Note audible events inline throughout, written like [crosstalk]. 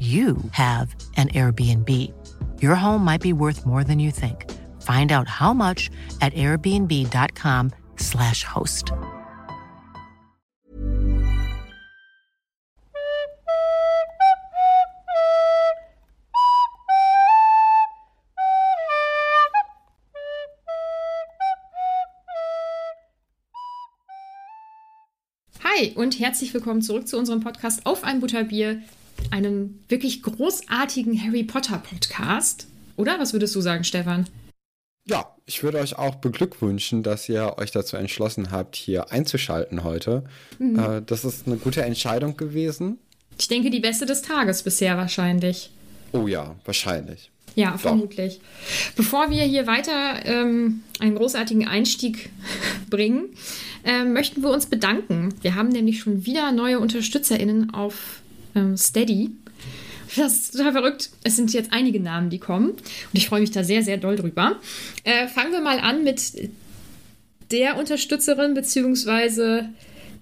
you have an Airbnb. Your home might be worth more than you think. Find out how much at airbnb.com/slash host. Hi und herzlich willkommen zurück zu unserem Podcast Auf ein Butterbier, einem wirklich großartigen Harry Potter Podcast. Oder? Was würdest du sagen, Stefan? Ja, ich würde euch auch beglückwünschen, dass ihr euch dazu entschlossen habt, hier einzuschalten heute. Mhm. Äh, das ist eine gute Entscheidung gewesen. Ich denke, die beste des Tages bisher wahrscheinlich. Oh ja, wahrscheinlich. Ja, Doch. vermutlich. Bevor wir hier weiter ähm, einen großartigen Einstieg [laughs] bringen, äh, möchten wir uns bedanken. Wir haben nämlich schon wieder neue UnterstützerInnen auf ähm, Steady. Das ist total verrückt. Es sind jetzt einige Namen, die kommen. Und ich freue mich da sehr, sehr doll drüber. Äh, fangen wir mal an mit der Unterstützerin, beziehungsweise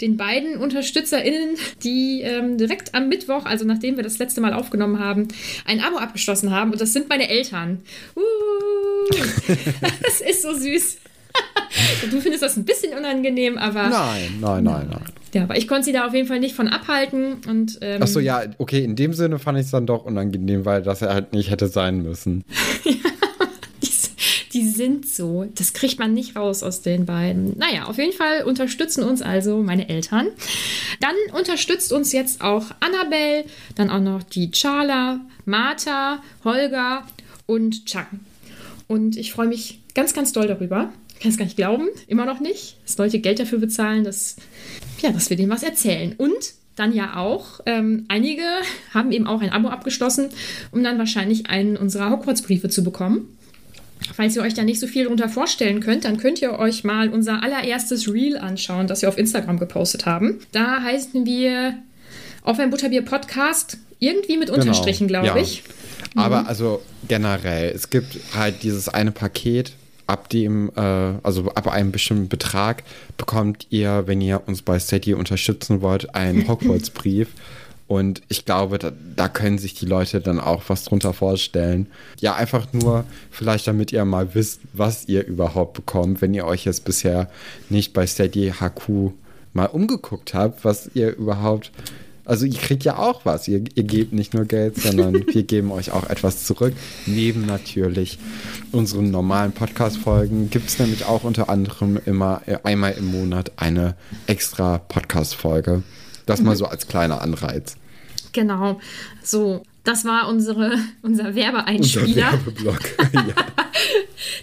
den beiden UnterstützerInnen, die ähm, direkt am Mittwoch, also nachdem wir das letzte Mal aufgenommen haben, ein Abo abgeschlossen haben. Und das sind meine Eltern. Uh, [laughs] das ist so süß. [laughs] du findest das ein bisschen unangenehm, aber. Nein, nein, nein, nein. Ja, aber ich konnte sie da auf jeden Fall nicht von abhalten. Und, ähm, Achso, ja, okay, in dem Sinne fand ich es dann doch unangenehm, weil das halt nicht hätte sein müssen. [laughs] ja, die, die sind so. Das kriegt man nicht raus aus den beiden. Naja, auf jeden Fall unterstützen uns also meine Eltern. Dann unterstützt uns jetzt auch Annabelle, dann auch noch die Charla, Martha, Holger und Chuck. Und ich freue mich ganz, ganz doll darüber kann es gar nicht glauben, immer noch nicht, dass Leute Geld dafür bezahlen, dass, ja, dass wir denen was erzählen. Und dann ja auch, ähm, einige haben eben auch ein Abo abgeschlossen, um dann wahrscheinlich einen unserer Hogwarts-Briefe zu bekommen. Falls ihr euch da nicht so viel darunter vorstellen könnt, dann könnt ihr euch mal unser allererstes Reel anschauen, das wir auf Instagram gepostet haben. Da heißen wir auf ein Butterbier Podcast, irgendwie mit genau, Unterstrichen, glaube ja. ich. Aber mhm. also generell, es gibt halt dieses eine Paket, ab dem, äh, also ab einem bestimmten Betrag bekommt ihr, wenn ihr uns bei Steady unterstützen wollt, einen [laughs] Hogwarts-Brief. Und ich glaube, da, da, können sich die Leute dann auch was drunter vorstellen. Ja, einfach nur, vielleicht damit ihr mal wisst, was ihr überhaupt bekommt, wenn ihr euch jetzt bisher nicht bei Steady HQ mal umgeguckt habt, was ihr überhaupt also ihr kriegt ja auch was. Ihr, ihr gebt nicht nur Geld, sondern [laughs] wir geben euch auch etwas zurück. Neben natürlich unseren normalen Podcast-Folgen gibt es nämlich auch unter anderem immer äh, einmal im Monat eine extra Podcast-Folge. Das mhm. mal so als kleiner Anreiz. Genau. So, das war unsere, unser Werbeeinspieler. Unser Werbeblock. [laughs] ja.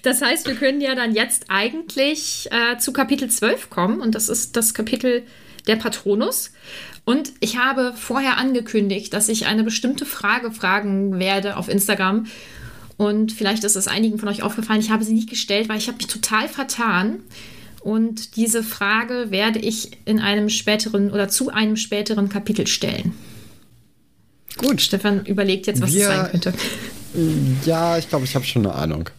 Das heißt, wir können ja dann jetzt eigentlich äh, zu Kapitel 12 kommen und das ist das Kapitel der Patronus. Und ich habe vorher angekündigt, dass ich eine bestimmte Frage fragen werde auf Instagram. Und vielleicht ist es einigen von euch aufgefallen, ich habe sie nicht gestellt, weil ich habe mich total vertan. Und diese Frage werde ich in einem späteren oder zu einem späteren Kapitel stellen. Gut. Stefan überlegt jetzt, was Wir, es sein könnte. Ja, ich glaube, ich habe schon eine Ahnung.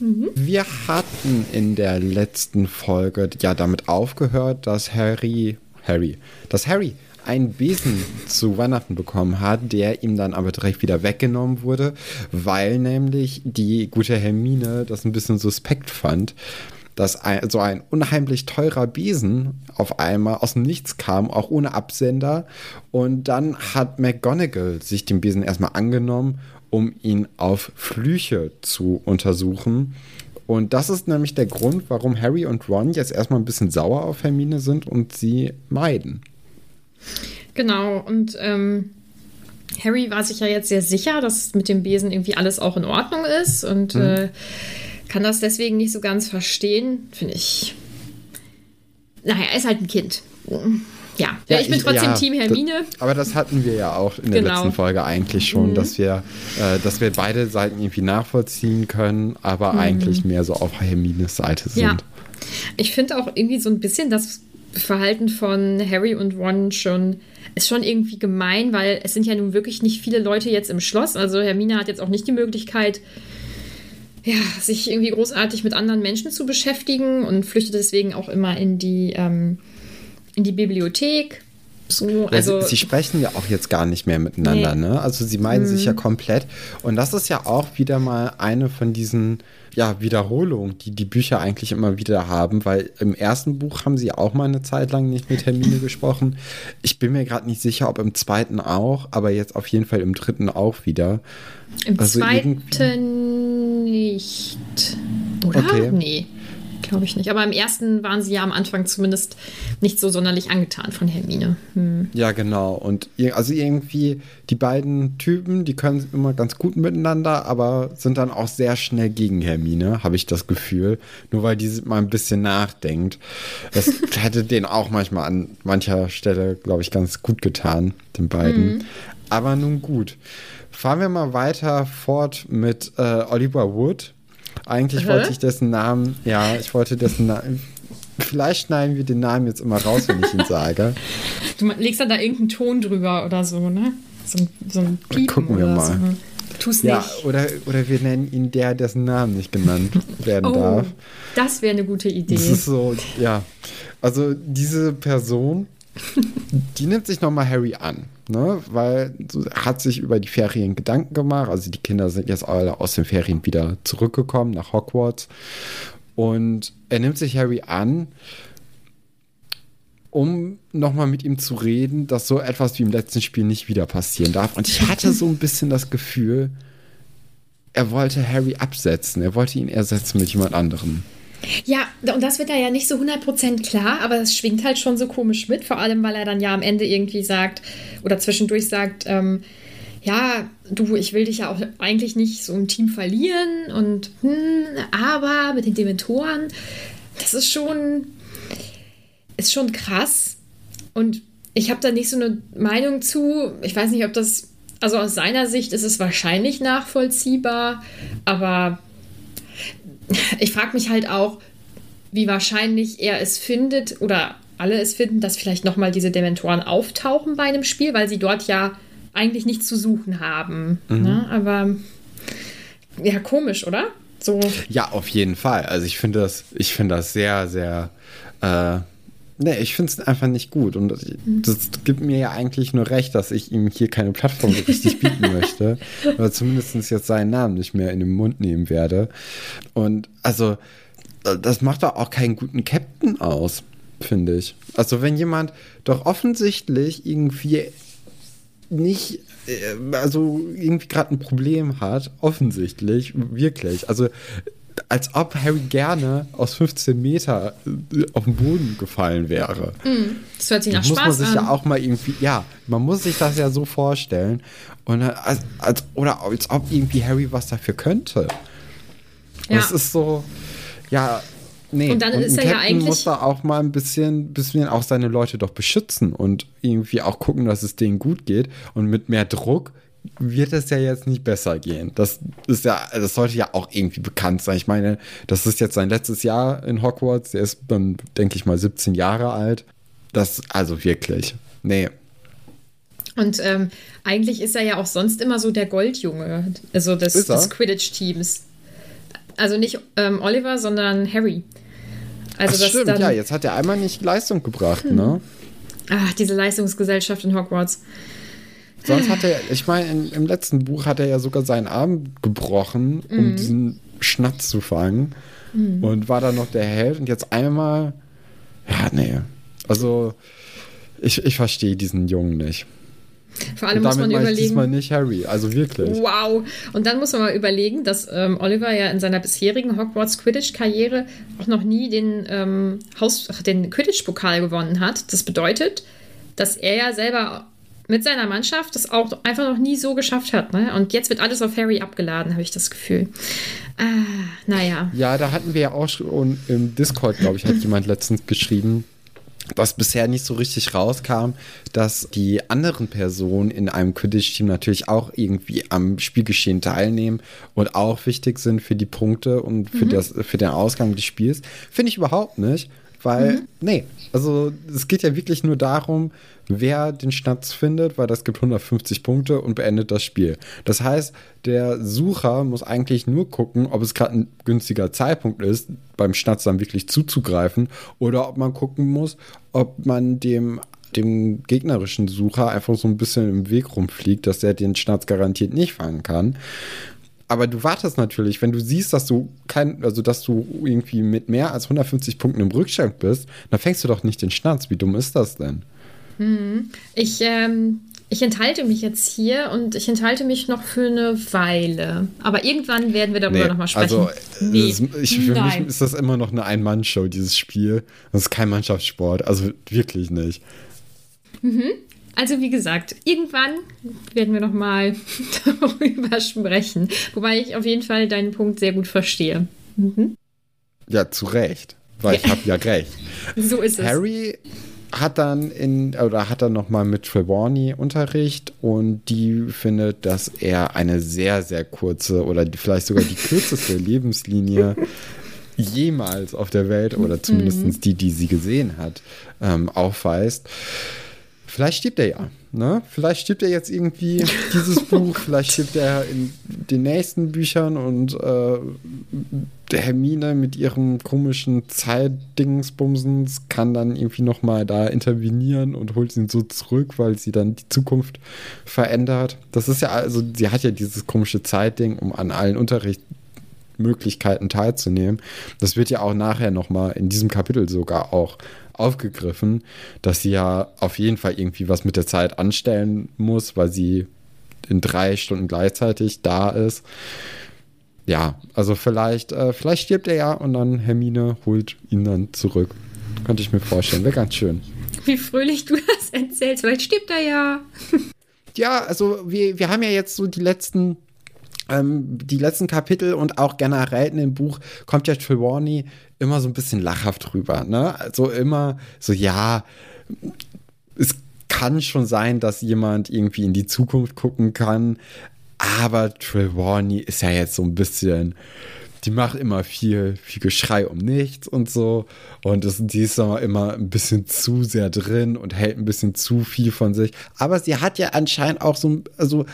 Mhm. Wir hatten in der letzten Folge ja damit aufgehört, dass Harry, Harry, dass Harry einen Besen zu Weihnachten bekommen hat, der ihm dann aber direkt wieder weggenommen wurde, weil nämlich die gute Hermine das ein bisschen suspekt fand, dass ein, so ein unheimlich teurer Besen auf einmal aus dem Nichts kam, auch ohne Absender. Und dann hat McGonagall sich den Besen erstmal angenommen, um ihn auf Flüche zu untersuchen. Und das ist nämlich der Grund, warum Harry und Ron jetzt erstmal ein bisschen sauer auf Hermine sind und sie meiden. Genau, und ähm, Harry war sich ja jetzt sehr sicher, dass mit dem Besen irgendwie alles auch in Ordnung ist und mhm. äh, kann das deswegen nicht so ganz verstehen, finde ich. Naja, er ist halt ein Kind. Ja, ja, ich bin trotzdem ja, Team Hermine. Das, aber das hatten wir ja auch in der genau. letzten Folge eigentlich schon, mhm. dass wir, äh, dass wir beide Seiten irgendwie nachvollziehen können, aber mhm. eigentlich mehr so auf Hermines Seite sind. Ja. Ich finde auch irgendwie so ein bisschen das Verhalten von Harry und Ron schon ist schon irgendwie gemein, weil es sind ja nun wirklich nicht viele Leute jetzt im Schloss. Also Hermine hat jetzt auch nicht die Möglichkeit, ja, sich irgendwie großartig mit anderen Menschen zu beschäftigen und flüchtet deswegen auch immer in die, ähm, in die Bibliothek. So, also, sie, sie, sprechen ja auch jetzt gar nicht mehr miteinander, nee. ne? Also sie meinen mhm. sich ja mhm. komplett. Und das ist ja auch wieder mal eine von diesen ja, Wiederholungen, die die Bücher eigentlich immer wieder haben, weil im ersten Buch haben sie auch mal eine Zeit lang nicht mit Hermine [laughs] gesprochen. Ich bin mir gerade nicht sicher, ob im zweiten auch, aber jetzt auf jeden Fall im dritten auch wieder. Im also zweiten nicht. Oder? Okay. Nee. Glaube ich nicht. Aber im ersten waren sie ja am Anfang zumindest nicht so sonderlich angetan von Hermine. Hm. Ja, genau. Und also irgendwie die beiden Typen, die können immer ganz gut miteinander, aber sind dann auch sehr schnell gegen Hermine, habe ich das Gefühl. Nur weil die mal ein bisschen nachdenkt. Das [laughs] hätte denen auch manchmal an mancher Stelle, glaube ich, ganz gut getan, den beiden. Mhm. Aber nun gut. Fahren wir mal weiter fort mit äh, Oliver Wood eigentlich Hä? wollte ich dessen Namen, ja, ich wollte dessen Namen. Vielleicht schneiden wir den Namen jetzt immer raus, wenn ich ihn sage. Du legst dann da irgendeinen Ton drüber oder so, ne? So ein, so ein Piepen Gucken wir mal. So. Ne? Tu's ja, nicht. Oder, oder wir nennen ihn der, dessen Namen nicht genannt werden oh, darf. Das wäre eine gute Idee. Das ist so, ja. Also diese Person, die nimmt sich nochmal Harry an ne? weil hat sich über die Ferien Gedanken gemacht. Also die Kinder sind jetzt alle aus den Ferien wieder zurückgekommen nach Hogwarts. Und er nimmt sich Harry an, um nochmal mit ihm zu reden, dass so etwas wie im letzten Spiel nicht wieder passieren darf. Und ich hatte so ein bisschen das Gefühl, er wollte Harry absetzen. Er wollte ihn ersetzen mit jemand anderem. Ja, und das wird da ja nicht so 100% klar, aber es schwingt halt schon so komisch mit, vor allem weil er dann ja am Ende irgendwie sagt oder zwischendurch sagt, ähm, ja, du, ich will dich ja auch eigentlich nicht so im Team verlieren und hm, aber mit den Dementoren, das ist schon, ist schon krass und ich habe da nicht so eine Meinung zu. Ich weiß nicht, ob das, also aus seiner Sicht ist es wahrscheinlich nachvollziehbar, aber ich frage mich halt auch, wie wahrscheinlich er es findet oder alle es finden, dass vielleicht nochmal diese Dementoren auftauchen bei einem Spiel, weil sie dort ja eigentlich nichts zu suchen haben. Mhm. Ne? Aber ja, komisch, oder? So. Ja, auf jeden Fall. Also ich finde das, ich finde das sehr, sehr äh, Nee, ich finde es einfach nicht gut. Und mhm. das gibt mir ja eigentlich nur recht, dass ich ihm hier keine Plattform so richtig bieten [laughs] möchte. Oder zumindest jetzt seinen Namen nicht mehr in den Mund nehmen werde. Und also, das macht doch auch keinen guten Captain aus, finde ich. Also, wenn jemand doch offensichtlich irgendwie nicht, äh, also irgendwie gerade ein Problem hat, offensichtlich, wirklich. Also als ob Harry gerne aus 15 Meter äh, auf den Boden gefallen wäre. Mm, das hört sich nach da Spaß an. Muss man sich an. ja auch mal irgendwie, ja, man muss sich das ja so vorstellen. Und als, als, oder als ob irgendwie Harry was dafür könnte. Ja. Das ist so, ja, nee. Und dann und ist er ja eigentlich. muss da auch mal ein bisschen, bisschen auch seine Leute doch beschützen und irgendwie auch gucken, dass es denen gut geht. Und mit mehr Druck wird es ja jetzt nicht besser gehen. Das ist ja, das sollte ja auch irgendwie bekannt sein. Ich meine, das ist jetzt sein letztes Jahr in Hogwarts. Der ist dann, denke ich mal, 17 Jahre alt. Das, also wirklich. Nee. Und ähm, eigentlich ist er ja auch sonst immer so der Goldjunge, also des, des Quidditch-Teams. Also nicht ähm, Oliver, sondern Harry. Also Ach, das stimmt, dann, ja, jetzt hat er einmal nicht Leistung gebracht, hm. ne? Ach, diese Leistungsgesellschaft in Hogwarts. Sonst hat er, ich meine, im letzten Buch hat er ja sogar seinen Arm gebrochen, um mhm. diesen Schnatz zu fangen. Mhm. Und war dann noch der Held. Und jetzt einmal, ja, nee. Also, ich, ich verstehe diesen Jungen nicht. Vor allem muss man überlegen. diesmal nicht Harry, also wirklich. Wow. Und dann muss man mal überlegen, dass ähm, Oliver ja in seiner bisherigen Hogwarts Quidditch-Karriere auch noch nie den, ähm, den Quidditch-Pokal gewonnen hat. Das bedeutet, dass er ja selber mit seiner Mannschaft das auch einfach noch nie so geschafft hat. Ne? Und jetzt wird alles auf Harry abgeladen, habe ich das Gefühl. Ah, naja. Ja, da hatten wir ja auch schon im Discord, glaube ich, hat [laughs] jemand letztens geschrieben, dass bisher nicht so richtig rauskam, dass die anderen Personen in einem Quidditch-Team natürlich auch irgendwie am Spielgeschehen teilnehmen und auch wichtig sind für die Punkte und für, mhm. das, für den Ausgang des Spiels. Finde ich überhaupt nicht. Weil, mhm. nee, also es geht ja wirklich nur darum, wer den Schnatz findet, weil das gibt 150 Punkte und beendet das Spiel. Das heißt, der Sucher muss eigentlich nur gucken, ob es gerade ein günstiger Zeitpunkt ist, beim Schnatz dann wirklich zuzugreifen oder ob man gucken muss, ob man dem dem gegnerischen Sucher einfach so ein bisschen im Weg rumfliegt, dass er den Schnatz garantiert nicht fangen kann aber du wartest natürlich, wenn du siehst, dass du kein, also dass du irgendwie mit mehr als 150 Punkten im Rückstand bist, dann fängst du doch nicht den Schnatz. Wie dumm ist das denn? Hm. Ich, ähm, ich enthalte mich jetzt hier und ich enthalte mich noch für eine Weile. Aber irgendwann werden wir darüber nee, nochmal sprechen. Also, nee. ist, ich, für Nein. mich ist das immer noch eine Ein-Mann-Show, dieses Spiel. Das ist kein Mannschaftssport. Also wirklich nicht. Mhm. Also wie gesagt, irgendwann werden wir noch mal [laughs] darüber sprechen. Wobei ich auf jeden Fall deinen Punkt sehr gut verstehe. Mhm. Ja, zu Recht. Weil ich [laughs] habe ja recht. So ist es. Harry hat dann in oder hat dann noch mal mit Trelawney Unterricht und die findet, dass er eine sehr sehr kurze oder vielleicht sogar die kürzeste [laughs] Lebenslinie jemals auf der Welt oder zumindest mhm. die, die sie gesehen hat, ähm, aufweist. Vielleicht stirbt er ja. Ne? Vielleicht stirbt er jetzt irgendwie [laughs] dieses Buch, vielleicht stirbt er in den nächsten Büchern und äh, der Hermine mit ihrem komischen Zeitdingsbumsens kann dann irgendwie nochmal da intervenieren und holt ihn so zurück, weil sie dann die Zukunft verändert. Das ist ja, also sie hat ja dieses komische Zeitding, um an allen Unterrichtsmöglichkeiten teilzunehmen. Das wird ja auch nachher nochmal in diesem Kapitel sogar auch aufgegriffen, dass sie ja auf jeden Fall irgendwie was mit der Zeit anstellen muss, weil sie in drei Stunden gleichzeitig da ist. Ja, also vielleicht, äh, vielleicht stirbt er ja und dann Hermine holt ihn dann zurück. Könnte ich mir vorstellen. Wäre ganz schön. Wie fröhlich du das erzählst. Vielleicht stirbt er ja. ja, also wir, wir haben ja jetzt so die letzten ähm, die letzten Kapitel und auch generell in dem Buch kommt ja Trelawney immer so ein bisschen lachhaft rüber. Ne? Also immer so, ja, es kann schon sein, dass jemand irgendwie in die Zukunft gucken kann, aber Trelawney ist ja jetzt so ein bisschen die macht immer viel, viel Geschrei um nichts und so. Und das, die ist immer ein bisschen zu sehr drin und hält ein bisschen zu viel von sich. Aber sie hat ja anscheinend auch so, also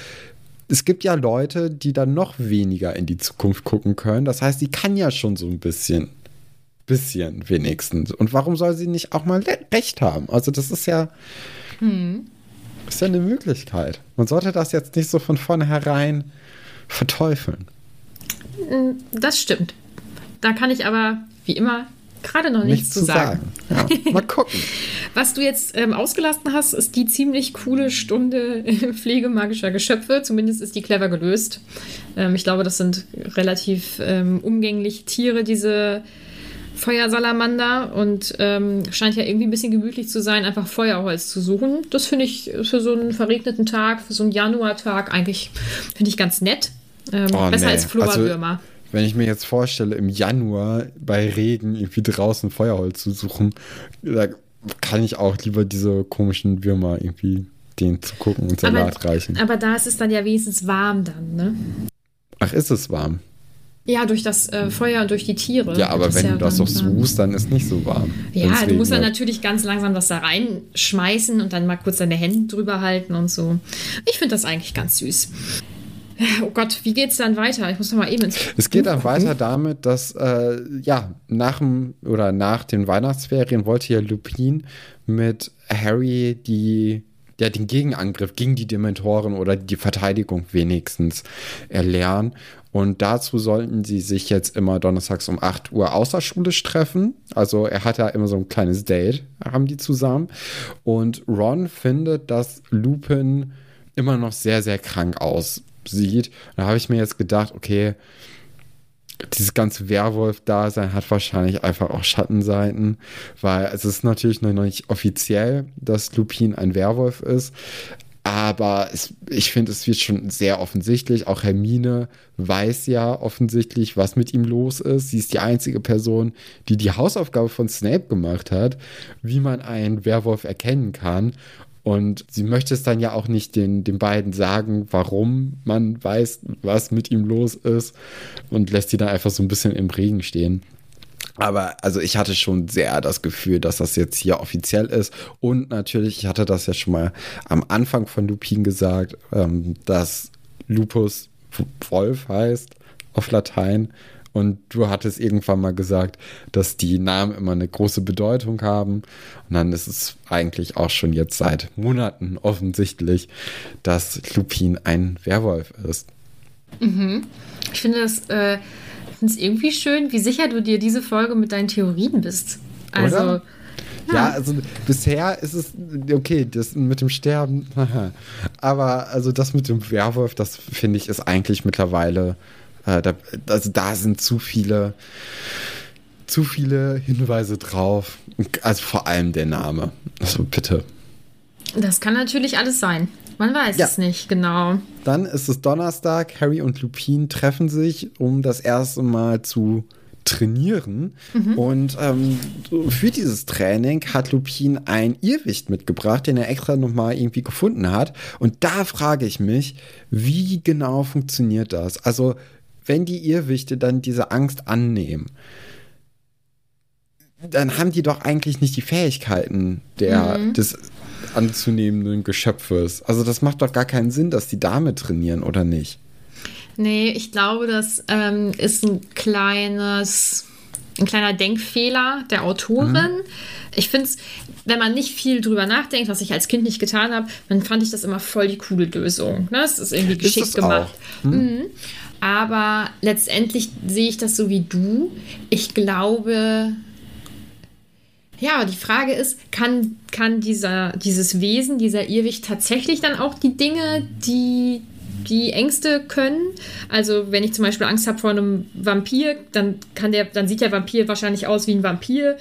es gibt ja Leute, die dann noch weniger in die Zukunft gucken können. Das heißt, sie kann ja schon so ein bisschen. Bisschen wenigstens. Und warum soll sie nicht auch mal recht haben? Also, das ist ja. Hm. Ist ja eine Möglichkeit. Man sollte das jetzt nicht so von vornherein verteufeln. Hm, das stimmt. Da kann ich aber, wie immer, gerade noch nichts, nichts zu sagen. sagen. Ja, mal gucken. [laughs] Was du jetzt ähm, ausgelassen hast, ist die ziemlich coole Stunde [laughs] Pflege magischer Geschöpfe. Zumindest ist die clever gelöst. Ähm, ich glaube, das sind relativ ähm, umgängliche Tiere, diese Feuersalamander. Und ähm, scheint ja irgendwie ein bisschen gemütlich zu sein, einfach Feuerholz zu suchen. Das finde ich für so einen verregneten Tag, für so einen Januartag eigentlich, finde ich ganz nett. Ähm, oh, besser nee. als Florwürmer. Also wenn ich mir jetzt vorstelle, im Januar bei Regen irgendwie draußen Feuerholz zu suchen, da kann ich auch lieber diese komischen Würmer irgendwie den zu gucken und Salat aber, reichen. Aber da ist es dann ja wenigstens warm dann, ne? Ach, ist es warm? Ja, durch das äh, Feuer und durch die Tiere. Ja, aber wenn ja du das so suchst, dann ist nicht so warm. Ja, du musst dann natürlich ganz langsam das da reinschmeißen und dann mal kurz deine Hände drüber halten und so. Ich finde das eigentlich ganz süß. Oh Gott, wie geht's dann weiter? Ich muss noch mal eben ins Es geht dann weiter damit, dass äh, ja nach dem oder nach den Weihnachtsferien wollte ja Lupin mit Harry die ja, den Gegenangriff gegen die Dementoren oder die Verteidigung wenigstens erlernen. Und dazu sollten sie sich jetzt immer donnerstags um 8 Uhr außerschulisch treffen. Also er hat ja immer so ein kleines Date, haben die zusammen. Und Ron findet, dass Lupin immer noch sehr, sehr krank aussieht. Da habe ich mir jetzt gedacht, okay, dieses ganze Werwolf-Dasein hat wahrscheinlich einfach auch Schattenseiten, weil es ist natürlich noch nicht offiziell, dass Lupin ein Werwolf ist, aber es, ich finde, es wird schon sehr offensichtlich. Auch Hermine weiß ja offensichtlich, was mit ihm los ist. Sie ist die einzige Person, die die Hausaufgabe von Snape gemacht hat, wie man einen Werwolf erkennen kann. Und sie möchte es dann ja auch nicht den, den beiden sagen, warum man weiß, was mit ihm los ist und lässt sie dann einfach so ein bisschen im Regen stehen. Aber also ich hatte schon sehr das Gefühl, dass das jetzt hier offiziell ist. Und natürlich, ich hatte das ja schon mal am Anfang von Lupin gesagt, ähm, dass Lupus Wolf heißt auf Latein. Und du hattest irgendwann mal gesagt, dass die Namen immer eine große Bedeutung haben. Und dann ist es eigentlich auch schon jetzt seit Monaten offensichtlich, dass Lupin ein Werwolf ist. Mhm. Ich finde das, äh, irgendwie schön, wie sicher du dir diese Folge mit deinen Theorien bist. Also. Oder? Ja, also bisher ist es okay, das mit dem Sterben, [laughs] aber also das mit dem Werwolf, das finde ich ist eigentlich mittlerweile äh, da, also da sind zu viele, zu viele Hinweise drauf. Also vor allem der Name. Also bitte. Das kann natürlich alles sein. Man weiß ja. es nicht genau. Dann ist es Donnerstag. Harry und Lupin treffen sich, um das erste Mal zu trainieren. Mhm. Und ähm, für dieses Training hat Lupin ein Irrwicht mitgebracht, den er extra nochmal irgendwie gefunden hat. Und da frage ich mich, wie genau funktioniert das? Also wenn die Irrwichte dann diese Angst annehmen, dann haben die doch eigentlich nicht die Fähigkeiten der, mhm. des anzunehmenden Geschöpfes. Also das macht doch gar keinen Sinn, dass die damit trainieren, oder nicht? Nee, ich glaube, das ähm, ist ein kleines, ein kleiner Denkfehler der Autorin. Mhm. Ich finde es, wenn man nicht viel drüber nachdenkt, was ich als Kind nicht getan habe, dann fand ich das immer voll die coole Lösung. Ne? Das ist irgendwie geschickt ist gemacht. Hm? Mhm. Aber letztendlich sehe ich das so wie du. Ich glaube, ja, die Frage ist, kann, kann dieser, dieses Wesen, dieser Irrwicht tatsächlich dann auch die Dinge, die die Ängste können. Also wenn ich zum Beispiel Angst habe vor einem Vampir, dann kann der, dann sieht der Vampir wahrscheinlich aus wie ein Vampir,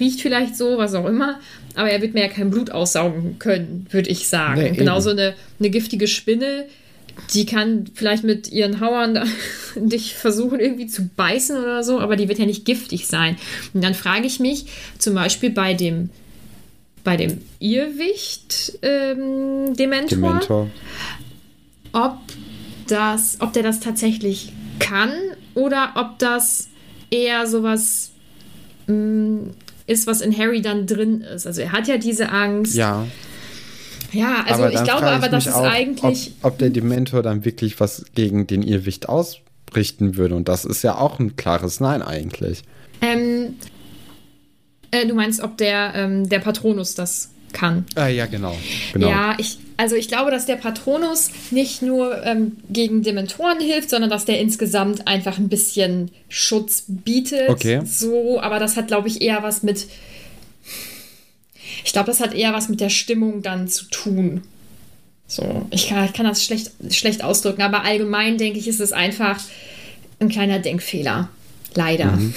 riecht vielleicht so, was auch immer. Aber er wird mir ja kein Blut aussaugen können, würde ich sagen. Nee, Genauso eine, eine giftige Spinne die kann vielleicht mit ihren Hauern [laughs] dich versuchen irgendwie zu beißen oder so, aber die wird ja nicht giftig sein. Und dann frage ich mich zum Beispiel bei dem bei dem Irrwicht ähm, Dementor, Dementor, ob das, ob der das tatsächlich kann oder ob das eher sowas mh, mm, ist, was in Harry dann drin ist. Also er hat ja diese Angst. Ja. Ja, also ich glaube aber, dass es auch, eigentlich. Ob, ob, der Dementor dann wirklich was gegen den Irrwicht ausrichten würde. Und das ist ja auch ein klares Nein eigentlich. Ähm, äh, du meinst, ob der, ähm, der Patronus das kann? Ah, ja, genau. genau. Ja, ich, also ich glaube, dass der Patronus nicht nur ähm, gegen Dementoren hilft, sondern dass der insgesamt einfach ein bisschen Schutz bietet. Okay. So, aber das hat, glaube ich, eher was mit ich glaube, das hat eher was mit der Stimmung dann zu tun. So, ich kann, ich kann das schlecht, schlecht ausdrücken, aber allgemein denke ich, ist es einfach ein kleiner Denkfehler. Leider. Mhm.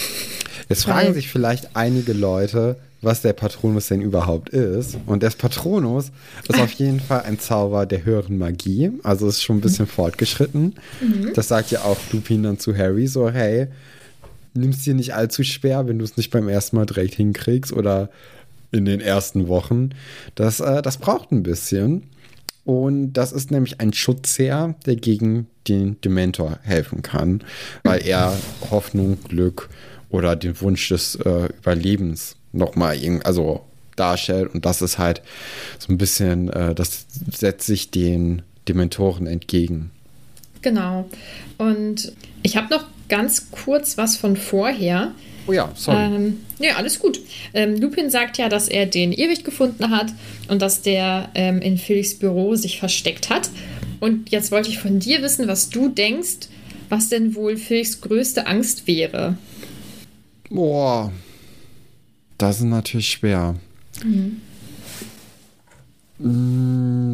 Jetzt fragen Weil, sich vielleicht einige Leute, was der Patronus denn überhaupt ist. Und der Patronus ist auf [laughs] jeden Fall ein Zauber der höheren Magie. Also ist schon ein bisschen mhm. fortgeschritten. Mhm. Das sagt ja auch Lupin dann zu Harry so, hey, nimm's dir nicht allzu schwer, wenn du es nicht beim ersten Mal direkt hinkriegst oder in den ersten Wochen. Das, äh, das braucht ein bisschen. Und das ist nämlich ein Schutzherr, der gegen den Dementor helfen kann, weil er Hoffnung, Glück oder den Wunsch des äh, Überlebens nochmal also darstellt. Und das ist halt so ein bisschen, äh, das setzt sich den Dementoren entgegen. Genau. Und ich habe noch ganz kurz was von vorher. Oh ja, sorry. Ähm, ja, alles gut. Ähm, Lupin sagt ja, dass er den Irrwicht gefunden hat und dass der ähm, in Felix Büro sich versteckt hat. Und jetzt wollte ich von dir wissen, was du denkst, was denn wohl Felix größte Angst wäre. Boah, das ist natürlich schwer. Mhm.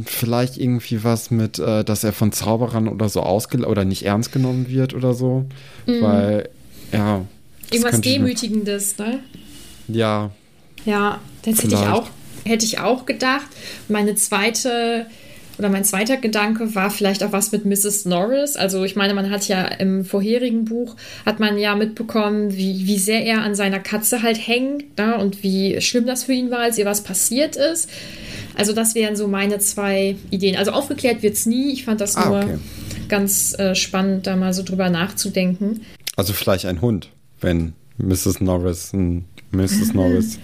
Vielleicht irgendwie was mit, äh, dass er von Zauberern oder so ausge oder nicht ernst genommen wird oder so. Mhm. Weil, ja. Irgendwas Demütigendes, ne? Ja. Ja, das hätte ich, auch, hätte ich auch gedacht. Meine zweite oder mein zweiter Gedanke war vielleicht auch was mit Mrs. Norris. Also ich meine, man hat ja im vorherigen Buch, hat man ja mitbekommen, wie, wie sehr er an seiner Katze halt hängt ne? und wie schlimm das für ihn war, als ihr was passiert ist. Also das wären so meine zwei Ideen. Also aufgeklärt wird es nie. Ich fand das ah, nur okay. ganz äh, spannend, da mal so drüber nachzudenken. Also vielleicht ein Hund, wenn Mrs. Norris, Mrs. [laughs] Norris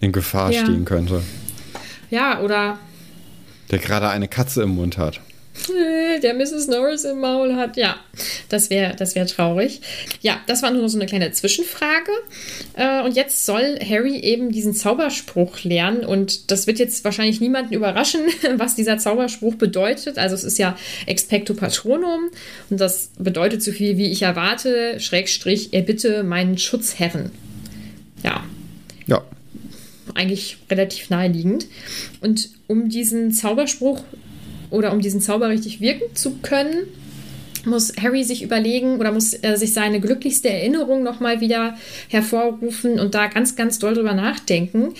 in Gefahr ja. stehen könnte. Ja, oder der gerade eine Katze im Mund hat. [laughs] Der Mrs. Norris im Maul hat. Ja, das wäre das wär traurig. Ja, das war nur noch so eine kleine Zwischenfrage. Äh, und jetzt soll Harry eben diesen Zauberspruch lernen. Und das wird jetzt wahrscheinlich niemanden überraschen, [laughs] was dieser Zauberspruch bedeutet. Also es ist ja Expecto Patronum. Und das bedeutet so viel wie ich erwarte, Schrägstrich, erbitte meinen Schutzherren. Ja. Ja eigentlich relativ naheliegend. Und um diesen Zauberspruch oder um diesen Zauber richtig wirken zu können, muss Harry sich überlegen oder muss äh, sich seine glücklichste Erinnerung nochmal wieder hervorrufen und da ganz, ganz doll drüber nachdenken.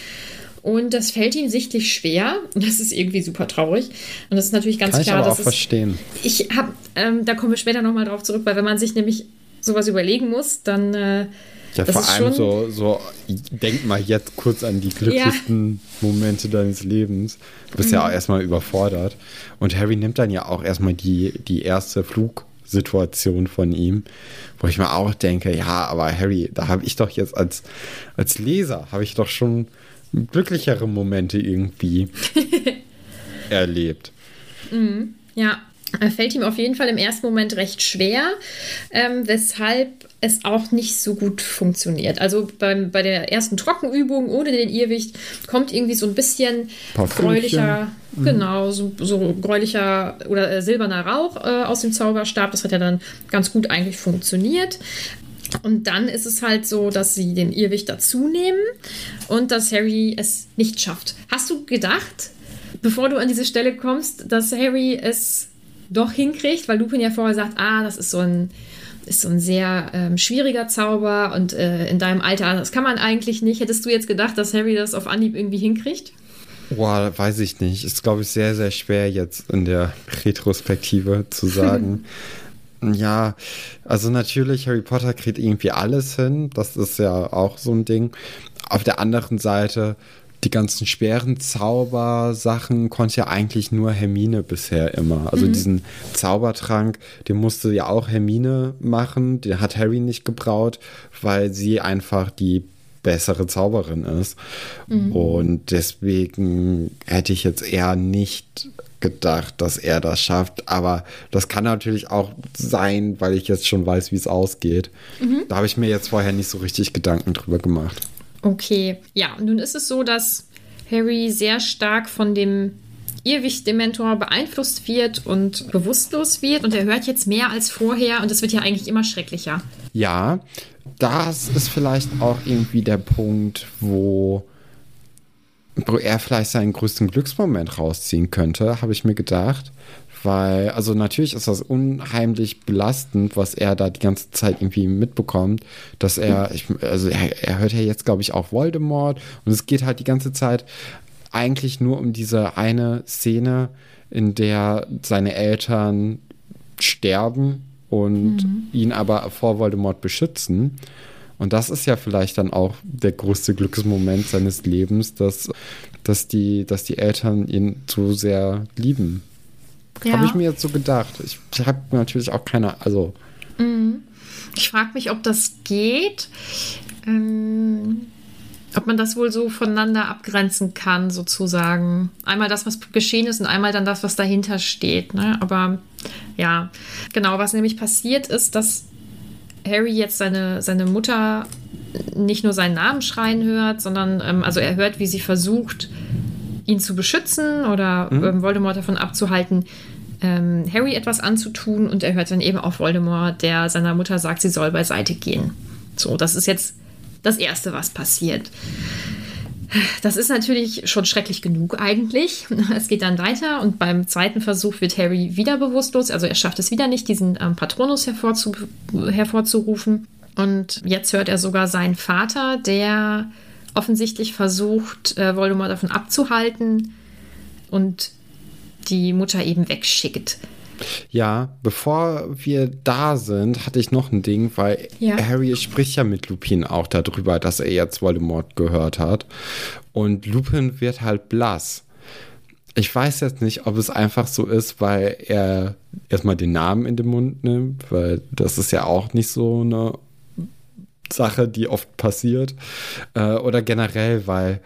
Und das fällt ihm sichtlich schwer. Und [laughs] das ist irgendwie super traurig. Und das ist natürlich ganz Kann klar. Ich aber auch es, verstehen. Ich habe, ähm, da kommen wir später nochmal drauf zurück, weil wenn man sich nämlich sowas überlegen muss, dann äh, ja, das vor allem so, so, denk mal jetzt kurz an die glücklichsten ja. Momente deines Lebens. Du bist mhm. ja auch erstmal überfordert. Und Harry nimmt dann ja auch erstmal die, die erste Flugsituation von ihm, wo ich mir auch denke, ja, aber Harry, da habe ich doch jetzt als, als Leser, habe ich doch schon glücklichere Momente irgendwie [laughs] erlebt. Mhm. Ja, fällt ihm auf jeden Fall im ersten Moment recht schwer, ähm, weshalb es auch nicht so gut funktioniert. Also beim, bei der ersten Trockenübung ohne den Irrwicht kommt irgendwie so ein bisschen gräulicher, mhm. genau, so, so gräulicher oder äh, silberner Rauch äh, aus dem Zauberstab. Das hat ja dann ganz gut eigentlich funktioniert. Und dann ist es halt so, dass sie den Irrwicht dazu nehmen und dass Harry es nicht schafft. Hast du gedacht, bevor du an diese Stelle kommst, dass Harry es doch hinkriegt, weil Lupin ja vorher sagt, ah, das ist so ein, ist so ein sehr ähm, schwieriger Zauber und äh, in deinem Alter, das kann man eigentlich nicht. Hättest du jetzt gedacht, dass Harry das auf Anhieb irgendwie hinkriegt? Boah, weiß ich nicht. Ist, glaube ich, sehr, sehr schwer jetzt in der Retrospektive zu sagen. [laughs] ja, also natürlich, Harry Potter kriegt irgendwie alles hin. Das ist ja auch so ein Ding. Auf der anderen Seite die ganzen schweren Zaubersachen konnte ja eigentlich nur Hermine bisher immer. Also mhm. diesen Zaubertrank, den musste ja auch Hermine machen. Den hat Harry nicht gebraut, weil sie einfach die bessere Zauberin ist. Mhm. Und deswegen hätte ich jetzt eher nicht gedacht, dass er das schafft. Aber das kann natürlich auch sein, weil ich jetzt schon weiß, wie es ausgeht. Mhm. Da habe ich mir jetzt vorher nicht so richtig Gedanken drüber gemacht. Okay, ja, nun ist es so, dass Harry sehr stark von dem Irrwicht-Dementor beeinflusst wird und bewusstlos wird und er hört jetzt mehr als vorher und es wird ja eigentlich immer schrecklicher. Ja, das ist vielleicht auch irgendwie der Punkt, wo, wo er vielleicht seinen größten Glücksmoment rausziehen könnte, habe ich mir gedacht. Weil, also natürlich ist das unheimlich belastend, was er da die ganze Zeit irgendwie mitbekommt, dass er, ich, also er, er hört ja jetzt, glaube ich, auch Voldemort und es geht halt die ganze Zeit eigentlich nur um diese eine Szene, in der seine Eltern sterben und mhm. ihn aber vor Voldemort beschützen. Und das ist ja vielleicht dann auch der größte Glücksmoment seines Lebens, dass, dass, die, dass die Eltern ihn so sehr lieben. Ja. Habe ich mir jetzt so gedacht. Ich, ich habe natürlich auch keine, also. Ich frage mich, ob das geht. Ähm, ob man das wohl so voneinander abgrenzen kann, sozusagen. Einmal das, was geschehen ist und einmal dann das, was dahinter steht. Ne? Aber ja, genau, was nämlich passiert ist, dass Harry jetzt seine, seine Mutter nicht nur seinen Namen schreien hört, sondern ähm, also er hört, wie sie versucht, ihn zu beschützen oder ähm, Voldemort davon abzuhalten, ähm, Harry etwas anzutun. Und er hört dann eben auch Voldemort, der seiner Mutter sagt, sie soll beiseite gehen. So, das ist jetzt das Erste, was passiert. Das ist natürlich schon schrecklich genug eigentlich. [laughs] Es geht dann weiter und beim zweiten Versuch wird Harry wieder bewusstlos. Also er schafft es wieder nicht, diesen ähm, Patronus hervorzu hervorzurufen. Und jetzt hört er sogar seinen Vater, der offensichtlich versucht, äh, Voldemort davon abzuhalten und die Mutter eben wegschickt. Ja, bevor wir da sind, hatte ich noch ein Ding, weil Ja. Harry spricht ja mit Lupin auch darüber, dass er jetzt Voldemort gehört hat. Und Lupin wird halt blass. Ich weiß jetzt nicht, ob es einfach so ist, weil er erstmal den Namen in den Mund nimmt, weil das ist ja auch nicht so eine Sache, die oft passiert. Äh, oder generell, weil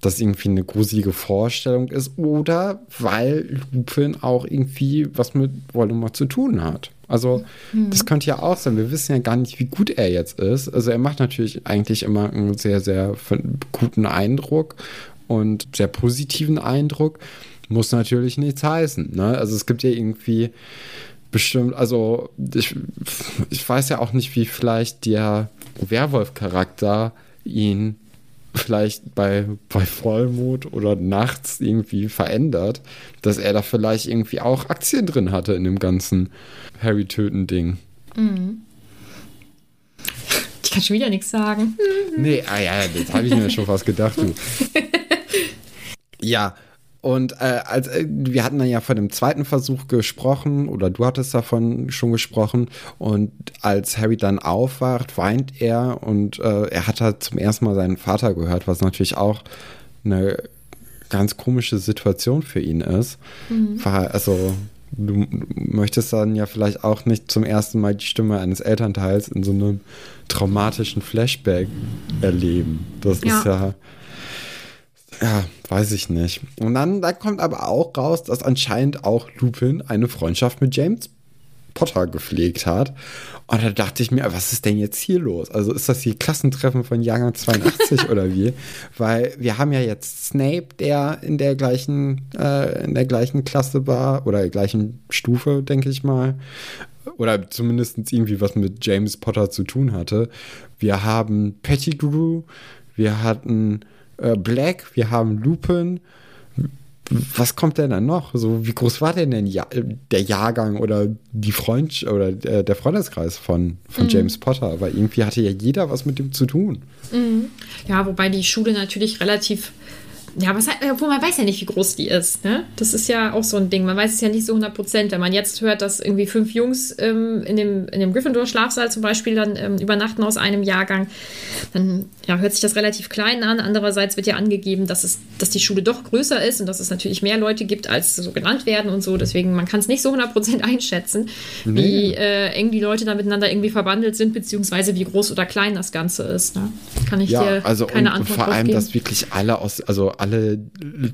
das irgendwie eine gruselige Vorstellung ist. Oder weil Lupin auch irgendwie was mit Voldemort zu tun hat. Also, das könnte ja auch sein. Wir wissen ja gar nicht, wie gut er jetzt ist. Also, er macht natürlich eigentlich immer einen sehr, sehr guten Eindruck und sehr positiven Eindruck. Muss natürlich nichts heißen. Ne? Also, es gibt ja irgendwie bestimmt, also ich, ich weiß ja auch nicht, wie vielleicht der Werwolf-Charakter ihn vielleicht bei, bei Vollmond oder nachts irgendwie verändert, dass er da vielleicht irgendwie auch Aktien drin hatte in dem ganzen Harry-Töten-Ding. Ich kann schon wieder nichts sagen. Nee, ah ja, das habe ich mir schon fast gedacht, du. [laughs] Ja, und äh, als, äh, wir hatten dann ja von dem zweiten Versuch gesprochen, oder du hattest davon schon gesprochen, und als Harry dann aufwacht, weint er und äh, er hat halt zum ersten Mal seinen Vater gehört, was natürlich auch eine ganz komische Situation für ihn ist. Weil, also, du möchtest dann ja vielleicht auch nicht zum ersten Mal die Stimme eines Elternteils in so einem traumatischen Flashback erleben. Das Ja. ist ja. Ja, weiß ich nicht. Und dann da kommt aber auch raus, dass anscheinend auch Lupin eine Freundschaft mit James Potter gepflegt hat. Und da dachte ich mir, was ist denn jetzt hier los? Also ist das hier Klassentreffen von Jahrgang 82 [laughs] oder wie? Weil wir haben ja jetzt Snape, der in der gleichen, äh, in der gleichen Klasse war oder der gleichen Stufe, denke ich mal. Oder zumindest irgendwie was mit James Potter zu tun hatte. Wir haben Pettigrew, wir hatten äh, Black, wir haben Lupin. Was kommt denn dann noch? So, wie groß war denn, denn ja, der Jahrgang oder die Freund oder äh, der Freundeskreis von, von James Potter? Weil irgendwie hatte ja jeder was mit dem zu tun. Ja, wobei die Schule natürlich relativ. Ja, was, obwohl man weiß ja nicht, wie groß die ist. Ne? Das ist ja auch so ein Ding. Man weiß es ja nicht so 100 Prozent. Wenn man jetzt hört, dass irgendwie fünf Jungs ähm, in dem, in dem Gryffindor-Schlafsaal zum Beispiel dann ähm, übernachten aus einem Jahrgang, dann ja, hört sich das relativ klein an. Andererseits wird ja angegeben, dass, es, dass die Schule doch größer ist und dass es natürlich mehr Leute gibt, als so genannt werden und so. Deswegen, man kann es nicht so 100 Prozent einschätzen, wie äh, eng die Leute da miteinander irgendwie verbandelt sind, beziehungsweise wie groß oder klein das Ganze ist. Ne? Kann ich Ja, dir also keine und Antwort vor allem, geben. dass wirklich alle aus, also alle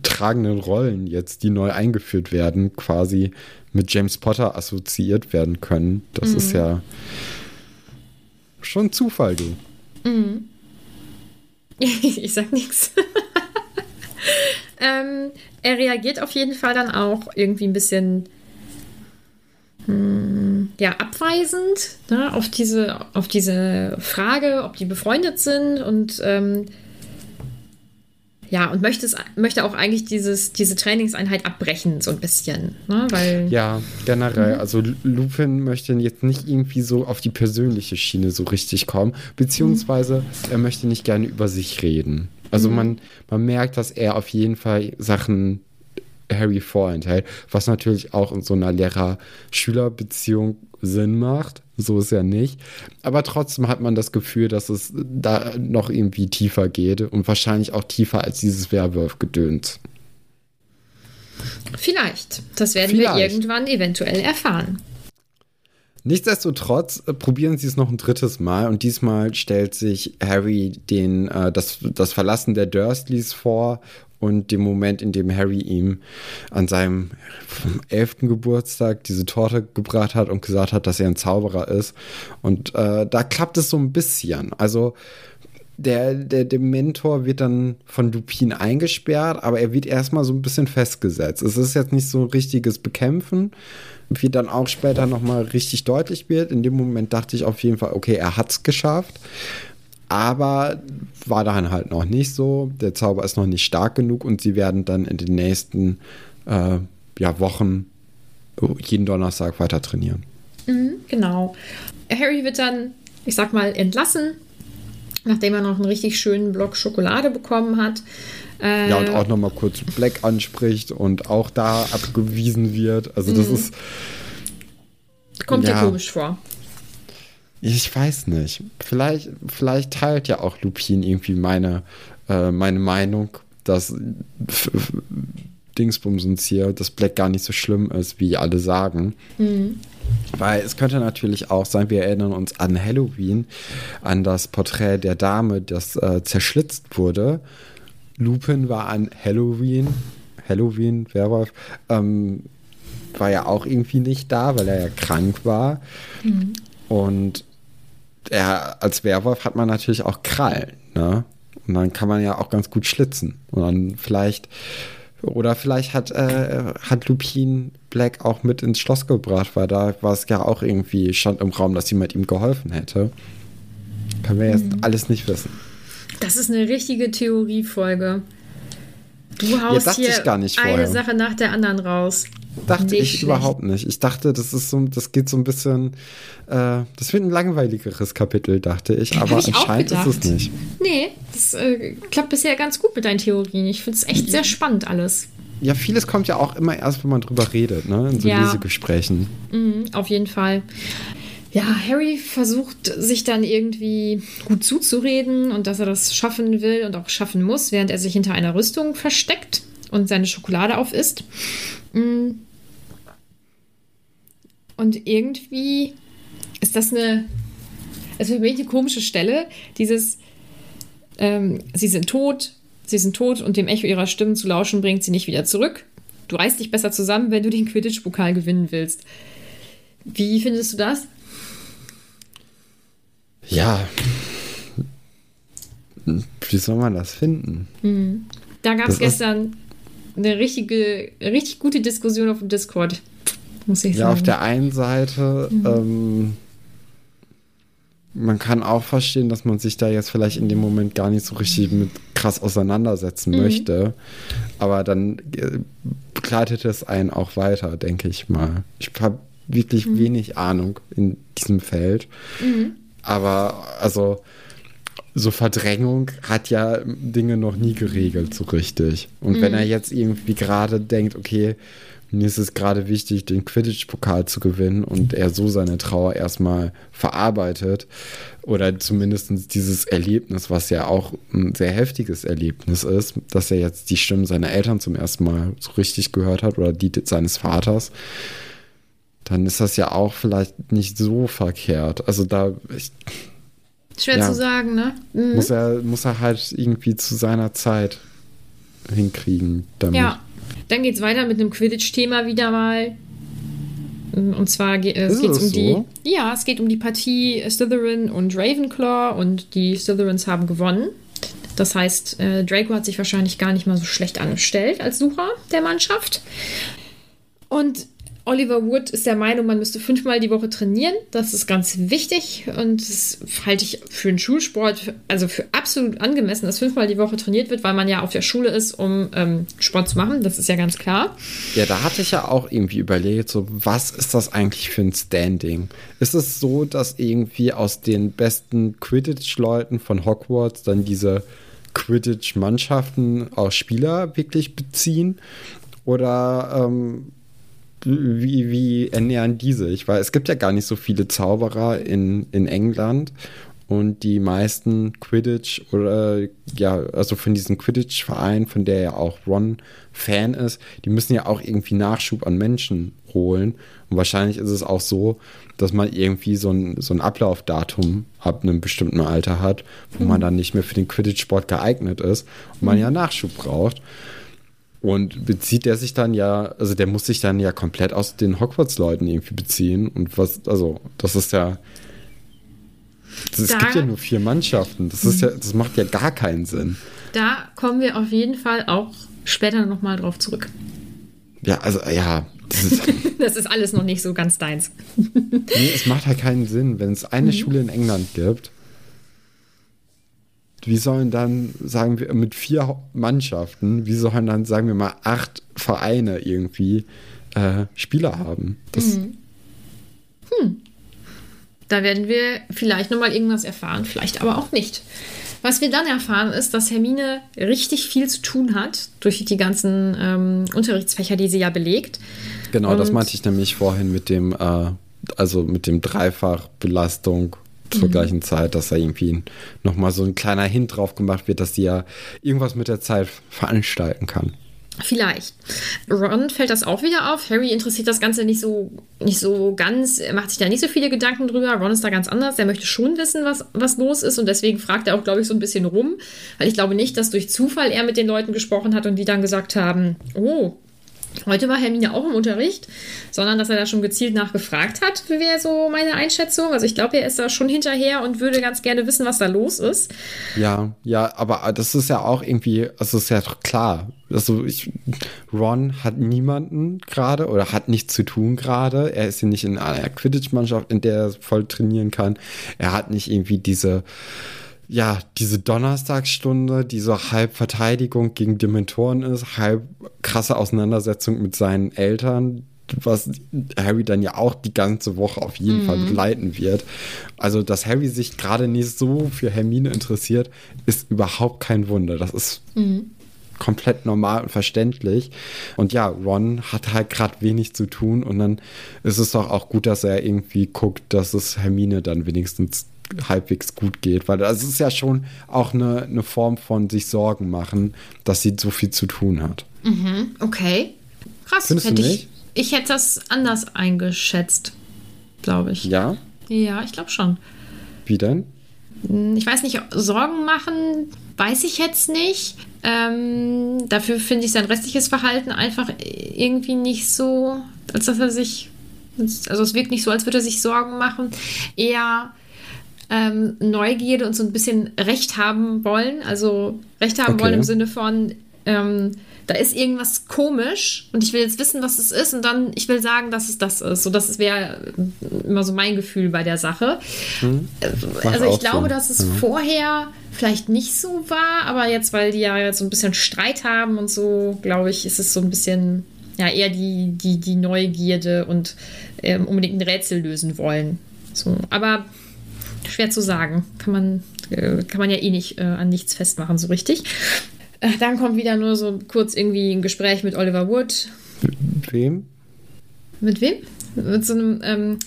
tragenden Rollen jetzt, die neu eingeführt werden, quasi mit James Potter assoziiert werden können. Das ist Mhm. ja schon Zufall, du. [laughs] ich sag nichts. [laughs] ähm, er reagiert auf jeden Fall dann auch irgendwie ein bisschen hm, ja, abweisend ne, auf, diese, auf diese Frage, ob die befreundet sind und ähm, ja, und möchte, es, möchte auch eigentlich dieses, diese Trainingseinheit abbrechen, so ein bisschen. Ne, weil Ja, generell. Also Lupin möchte jetzt nicht irgendwie so auf die persönliche Schiene so richtig kommen, beziehungsweise er möchte nicht gerne über sich reden. Also man, man merkt, dass er auf jeden Fall Sachen Harry vorenthält, was natürlich auch in so einer Lehrer-Schüler-Beziehung Sinn macht, So ist ja nicht. Aber trotzdem hat man das Gefühl, dass es da noch irgendwie tiefer geht und wahrscheinlich auch tiefer als dieses Werwolf-Gedöns. Vielleicht. Das werden Vielleicht. wir irgendwann eventuell erfahren. Nichtsdestotrotz äh, probieren sie es noch ein drittes Mal und diesmal stellt sich Harry den, äh, das, das Verlassen der Dursleys vor und dem Moment, in dem Harry ihm an seinem elften Geburtstag diese Torte gebracht hat und gesagt hat, dass er ein Zauberer ist. Und äh, da klappt es so ein bisschen. Also der, der, der Mentor wird dann von Lupin eingesperrt, aber er wird erstmal so ein bisschen festgesetzt. Es ist jetzt nicht so ein richtiges Bekämpfen, wie dann auch später nochmal richtig deutlich wird. In dem Moment dachte ich auf jeden Fall, okay, er hat es geschafft. Aber war dann halt noch nicht so. Der Zauber ist noch nicht stark genug und sie werden dann in den nächsten äh, ja, Wochen jeden Donnerstag weiter trainieren. Mhm, genau. Harry wird dann, ich sag mal, entlassen, nachdem er noch einen richtig schönen Block Schokolade bekommen hat. Äh, ja, und auch nochmal kurz Black anspricht und auch da abgewiesen wird. Also, das mhm. ist. Kommt ja, dir komisch vor. Ich weiß nicht. Vielleicht, vielleicht teilt ja auch Lupin irgendwie meine, äh, meine Meinung, dass Dingsbumsens hier, dass Black gar nicht so schlimm ist, wie alle sagen. Mhm. Weil es könnte natürlich auch sein, wir erinnern uns an Halloween, an das Porträt der Dame, das äh, zerschlitzt wurde. Lupin war an Halloween, Halloween, Werwolf, ähm, war ja auch irgendwie nicht da, weil er ja krank war. Mhm. Und er, als Werwolf hat man natürlich auch Krallen, ne? Und dann kann man ja auch ganz gut schlitzen. Und dann vielleicht, oder vielleicht hat, äh, hat Lupin Black auch mit ins Schloss gebracht, weil da war es ja auch irgendwie, stand im Raum, dass jemand ihm geholfen hätte. Können wir jetzt mhm. alles nicht wissen. Das ist eine richtige Theoriefolge. Du haust ja, hier eine. Sache nach der anderen raus. Dachte nicht ich schlecht. überhaupt nicht. Ich dachte, das ist so, das geht so ein bisschen, äh, das wird ein langweiligeres Kapitel, dachte ich, aber ich anscheinend ist es nicht. Nee, das äh, klappt bisher ganz gut mit deinen Theorien. Ich finde es echt sehr spannend alles. Ja, vieles kommt ja auch immer erst, wenn man drüber redet, ne? In so ja. Lesegesprächen. Mhm, auf jeden Fall. Ja, Harry versucht sich dann irgendwie gut zuzureden und dass er das schaffen will und auch schaffen muss, während er sich hinter einer Rüstung versteckt und seine Schokolade aufisst. Mm. Und irgendwie ist das eine, also für mich eine komische Stelle, dieses, ähm, sie sind tot, sie sind tot und dem Echo ihrer Stimmen zu lauschen bringt sie nicht wieder zurück. Du reißt dich besser zusammen, wenn du den Quidditch-Pokal gewinnen willst. Wie findest du das? Ja. Wie soll man das finden? Hm. Da gab es gestern eine richtige, richtig gute Diskussion auf dem Discord, muss ich sagen. Ja, auf der einen Seite, mhm. ähm, man kann auch verstehen, dass man sich da jetzt vielleicht in dem Moment gar nicht so richtig mit krass auseinandersetzen mhm. möchte. Aber dann äh, begleitet es einen auch weiter, denke ich mal. Ich habe wirklich mhm. wenig Ahnung in diesem Feld. Mhm. Aber also so Verdrängung hat ja Dinge noch nie geregelt, so richtig. Und mhm. wenn er jetzt irgendwie gerade denkt, okay, mir ist es gerade wichtig, den Quidditch-Pokal zu gewinnen und er so seine Trauer erstmal verarbeitet oder zumindest dieses Erlebnis, was ja auch ein sehr heftiges Erlebnis ist, dass er jetzt die Stimmen seiner Eltern zum ersten Mal so richtig gehört hat oder die seines Vaters, dann ist das ja auch vielleicht nicht so verkehrt. Also da, ich, Schwer ja, zu sagen, ne? Mhm. Muss, er, muss er halt irgendwie zu seiner Zeit hinkriegen damit. Ja. Dann geht es weiter mit einem Quidditch-Thema wieder mal. Und zwar geht es um so? die. Ja, es geht um die Partie Slytherin und Ravenclaw und die Slytherins haben gewonnen. Das heißt, äh, Draco hat sich wahrscheinlich gar nicht mal so schlecht angestellt als Sucher der Mannschaft. Und Oliver Wood ist der Meinung, man müsste fünfmal die Woche trainieren. Das ist ganz wichtig und das halte ich für einen Schulsport, also für absolut angemessen, dass fünfmal die Woche trainiert wird, weil man ja auf der Schule ist, um ähm, Sport zu machen. Das ist ja ganz klar. Ja, da hatte ich ja auch irgendwie überlegt, so was ist das eigentlich für ein Standing? Ist es so, dass irgendwie aus den besten Quidditch-Leuten von Hogwarts dann diese Quidditch-Mannschaften auch Spieler wirklich beziehen? Oder ähm, wie, wie ernähren die sich? Weil es gibt ja gar nicht so viele Zauberer in, in England. Und die meisten Quidditch oder ja, also von diesem Quidditch-Verein, von der ja auch Ron Fan ist, die müssen ja auch irgendwie Nachschub an Menschen holen. Und wahrscheinlich ist es auch so, dass man irgendwie so ein, so ein Ablaufdatum ab einem bestimmten Alter hat, wo mhm. man dann nicht mehr für den Quidditch-Sport geeignet ist und man mhm. ja Nachschub braucht. Und bezieht der sich dann ja, also der muss sich dann ja komplett aus den Hogwarts-Leuten irgendwie beziehen. Und was, also, das ist ja. Es gibt ja nur vier Mannschaften. Das ist ja, das macht ja gar keinen Sinn. Da kommen wir auf jeden Fall auch später nochmal drauf zurück. Ja, also ja. Das ist, [laughs] das ist, alles noch nicht so ganz deins. nee, es macht halt keinen Sinn, wenn es eine mhm. Schule in England gibt wie sollen dann, sagen wir, mit vier Mannschaften, wie sollen dann, sagen wir mal, acht Vereine irgendwie äh, Spieler haben? Das mhm. Hm. Da werden wir vielleicht nochmal irgendwas erfahren, vielleicht aber auch nicht. Was wir dann erfahren, ist, dass Hermine richtig viel zu tun hat durch die ganzen ähm, Unterrichtsfächer, die sie ja belegt. Genau, Und das meinte ich nämlich vorhin mit dem, äh, also mit dem Dreifachbelastung zur mhm. gleichen Zeit, dass da irgendwie nochmal so ein kleiner Hint drauf gemacht wird, dass die ja irgendwas mit der Zeit veranstalten kann. Vielleicht. Ron fällt das auch wieder auf. Harry interessiert das Ganze nicht so, nicht so ganz, macht sich da nicht so viele Gedanken drüber. Ron ist da ganz anders. Er möchte schon wissen, was, was los ist und deswegen fragt er auch, glaube ich, so ein bisschen rum. Weil ich glaube nicht, dass durch Zufall er mit den Leuten gesprochen hat und die dann gesagt haben, oh, Heute war Hermine auch im Unterricht, sondern dass er da schon gezielt nachgefragt hat, wäre so meine Einschätzung. Also ich glaube, er ist da schon hinterher und würde ganz gerne wissen, was da los ist. Ja, ja, aber das ist ja auch irgendwie, also ist ja klar. Also ich, Ron hat niemanden gerade oder hat nichts zu tun gerade. Er ist ja nicht in einer Quidditch-Mannschaft, in der er voll trainieren kann. Er hat nicht irgendwie diese ja, diese Donnerstagsstunde, die so halb Verteidigung gegen Dementoren ist, halb krasse Auseinandersetzung mit seinen Eltern, was Harry dann ja auch die ganze Woche auf jeden mhm. Fall begleiten wird. Also, dass Harry sich gerade nicht so für Hermine interessiert, ist überhaupt kein Wunder. Das ist mhm. komplett normal und verständlich. Und ja, Ron hat halt gerade wenig zu tun und dann ist es doch auch gut, dass er irgendwie guckt, dass es Hermine dann wenigstens halbwegs gut geht, weil das ist ja schon auch eine, eine Form von sich Sorgen machen, dass sie so viel zu tun hat. Mhm, okay. Krass. Findest hätte du nicht? Ich, ich hätte das anders eingeschätzt, glaube ich. Ja? Ja, ich glaube schon. Wie denn? Hm, ich weiß nicht, Sorgen machen, weiß ich jetzt nicht. Ähm, dafür finde ich sein restliches Verhalten einfach irgendwie nicht so, als dass er sich, also es wirkt nicht so, als würde er sich Sorgen machen. Eher ähm, Neugierde und so ein bisschen Recht haben wollen. Also Recht haben okay. wollen im Sinne von, ähm, da ist irgendwas komisch und ich will jetzt wissen, was es ist und dann, ich will sagen, dass es das ist. So, das wäre immer so mein Gefühl bei der Sache. Hm. Also ich glaube, so. dass es mhm. vorher vielleicht nicht so war, aber jetzt, weil die ja jetzt so ein bisschen Streit haben und so, glaube ich, ist es so ein bisschen, ja, eher die, die, die Neugierde und ähm, unbedingt ein Rätsel lösen wollen. So, aber schwer zu sagen. Kann man, äh, kann man ja eh nicht äh, an nichts festmachen, so richtig. Äh, dann kommt wieder nur so kurz irgendwie ein Gespräch mit Oliver Wood. Mit wem? Mit wem? Mit so einem, ähm,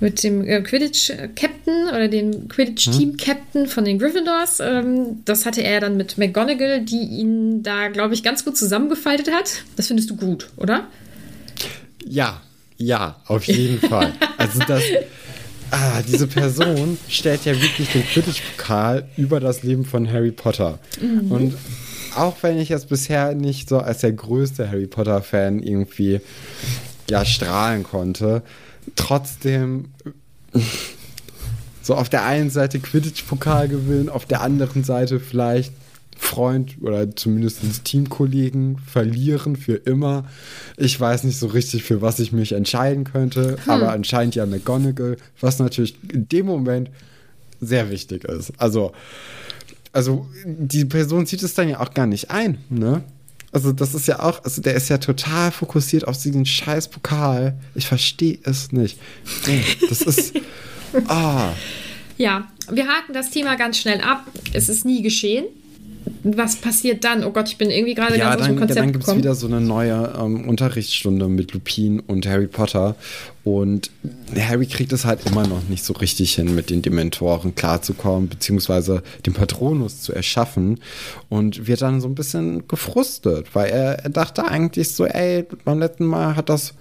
mit dem äh, Quidditch-Captain oder dem Quidditch-Team-Captain von den Gryffindors. Ähm, das hatte er dann mit McGonagall, die ihn da, glaube ich, ganz gut zusammengefaltet hat. Das findest du gut, oder? Ja, ja, auf jeden Fall. Also das, Ah, diese Person [laughs] stellt ja wirklich den Quidditch-Pokal über das Leben von Harry Potter. Mhm. Und auch wenn ich jetzt bisher nicht so als der größte Harry Potter-Fan irgendwie ja strahlen konnte, trotzdem so auf der einen Seite Quidditch-Pokal gewinnen, auf der anderen Seite vielleicht Freund oder zumindest Teamkollegen verlieren für immer. Ich weiß nicht so richtig, für was ich mich entscheiden könnte, hm. aber anscheinend ja McGonagall, was natürlich in dem Moment sehr wichtig ist. Also, also die Person sieht es dann ja auch gar nicht ein, ne? Also das ist ja auch, also der ist ja total fokussiert auf diesen scheiß Pokal. Ich verstehe es nicht. Das ist, ah. [laughs] Ja, wir haken das Thema ganz schnell ab. Es ist nie geschehen was passiert dann? Oh Gott, ich bin irgendwie gerade Ja, ganz aus dem dann, Konzept dann gibt es gekommen. wieder so eine neue ähm, Unterrichtsstunde mit Lupin und Harry Potter. Und Harry kriegt es halt immer noch nicht so richtig hin, mit den Dementoren klarzukommen, beziehungsweise den Patronus zu erschaffen. Und wird dann so ein bisschen gefrustet, weil er, er dachte eigentlich so, ey, beim letzten Mal hat das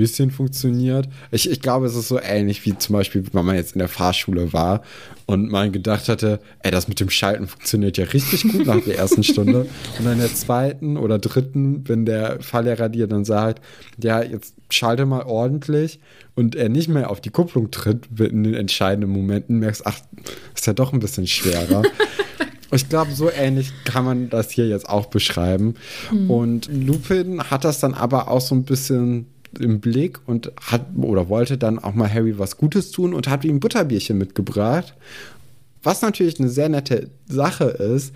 bisschen funktioniert. Ich, ich glaube, es ist so ähnlich wie zum Beispiel, wenn man jetzt in der Fahrschule war und man gedacht hatte, ey, das mit dem Schalten funktioniert ja richtig gut nach der ersten Stunde. [laughs] Und dann in der zweiten oder dritten, wenn der Fahrlehrer dir dann sagt, ja, jetzt schalte mal ordentlich und er nicht mehr auf die Kupplung tritt in den entscheidenden Momenten, merkst, ach, ist ja doch ein bisschen schwerer. [laughs] Ich glaube, so ähnlich kann man das hier jetzt auch beschreiben. Und Lupin hat das dann aber auch so ein bisschen im Blick und hat oder wollte dann auch mal Harry was Gutes tun und hat ihm Butterbierchen mitgebracht. Was natürlich eine sehr nette Sache ist,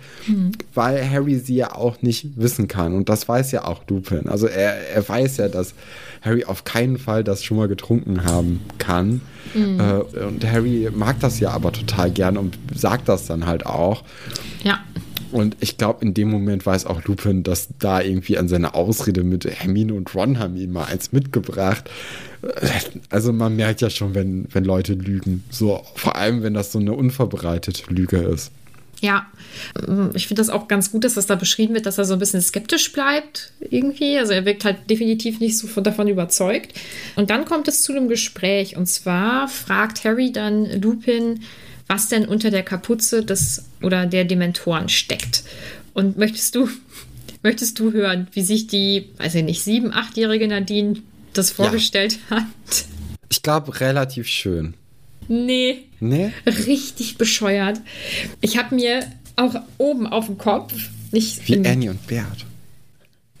weil Harry sie ja auch nicht wissen kann. Und das weiß ja auch Lupin. Also er, er weiß ja, dass Harry auf keinen Fall das schon mal getrunken haben kann. Äh, und Harry mag das ja aber total gern und sagt das dann halt auch. Ja. Und ich glaube, in dem Moment weiß auch Lupin, dass da irgendwie an seine Ausrede mit Hermine und Ron haben ihm mal eins mitgebracht. Also man merkt ja schon, wenn, wenn Leute lügen. So, vor allem, wenn das so eine unvorbereitete Lüge ist. Ja, Ähm, ich finde das auch ganz gut, dass das da beschrieben wird, dass er so ein bisschen skeptisch bleibt irgendwie. Also er wirkt halt definitiv nicht so von, davon überzeugt. Und dann kommt es zu einem Gespräch und zwar fragt Harry dann Lupin, was denn unter der Kapuze des oder der Dementoren steckt. Und möchtest du, [laughs] möchtest du hören, wie sich die, weiß ich nicht, sieben, achtjährige Nadine das vorgestellt hat? Ich glaube, relativ schön. Nee, Nee? richtig bescheuert. Ich habe mir auch oben auf dem Kopf, nicht Wie Annie und Bert.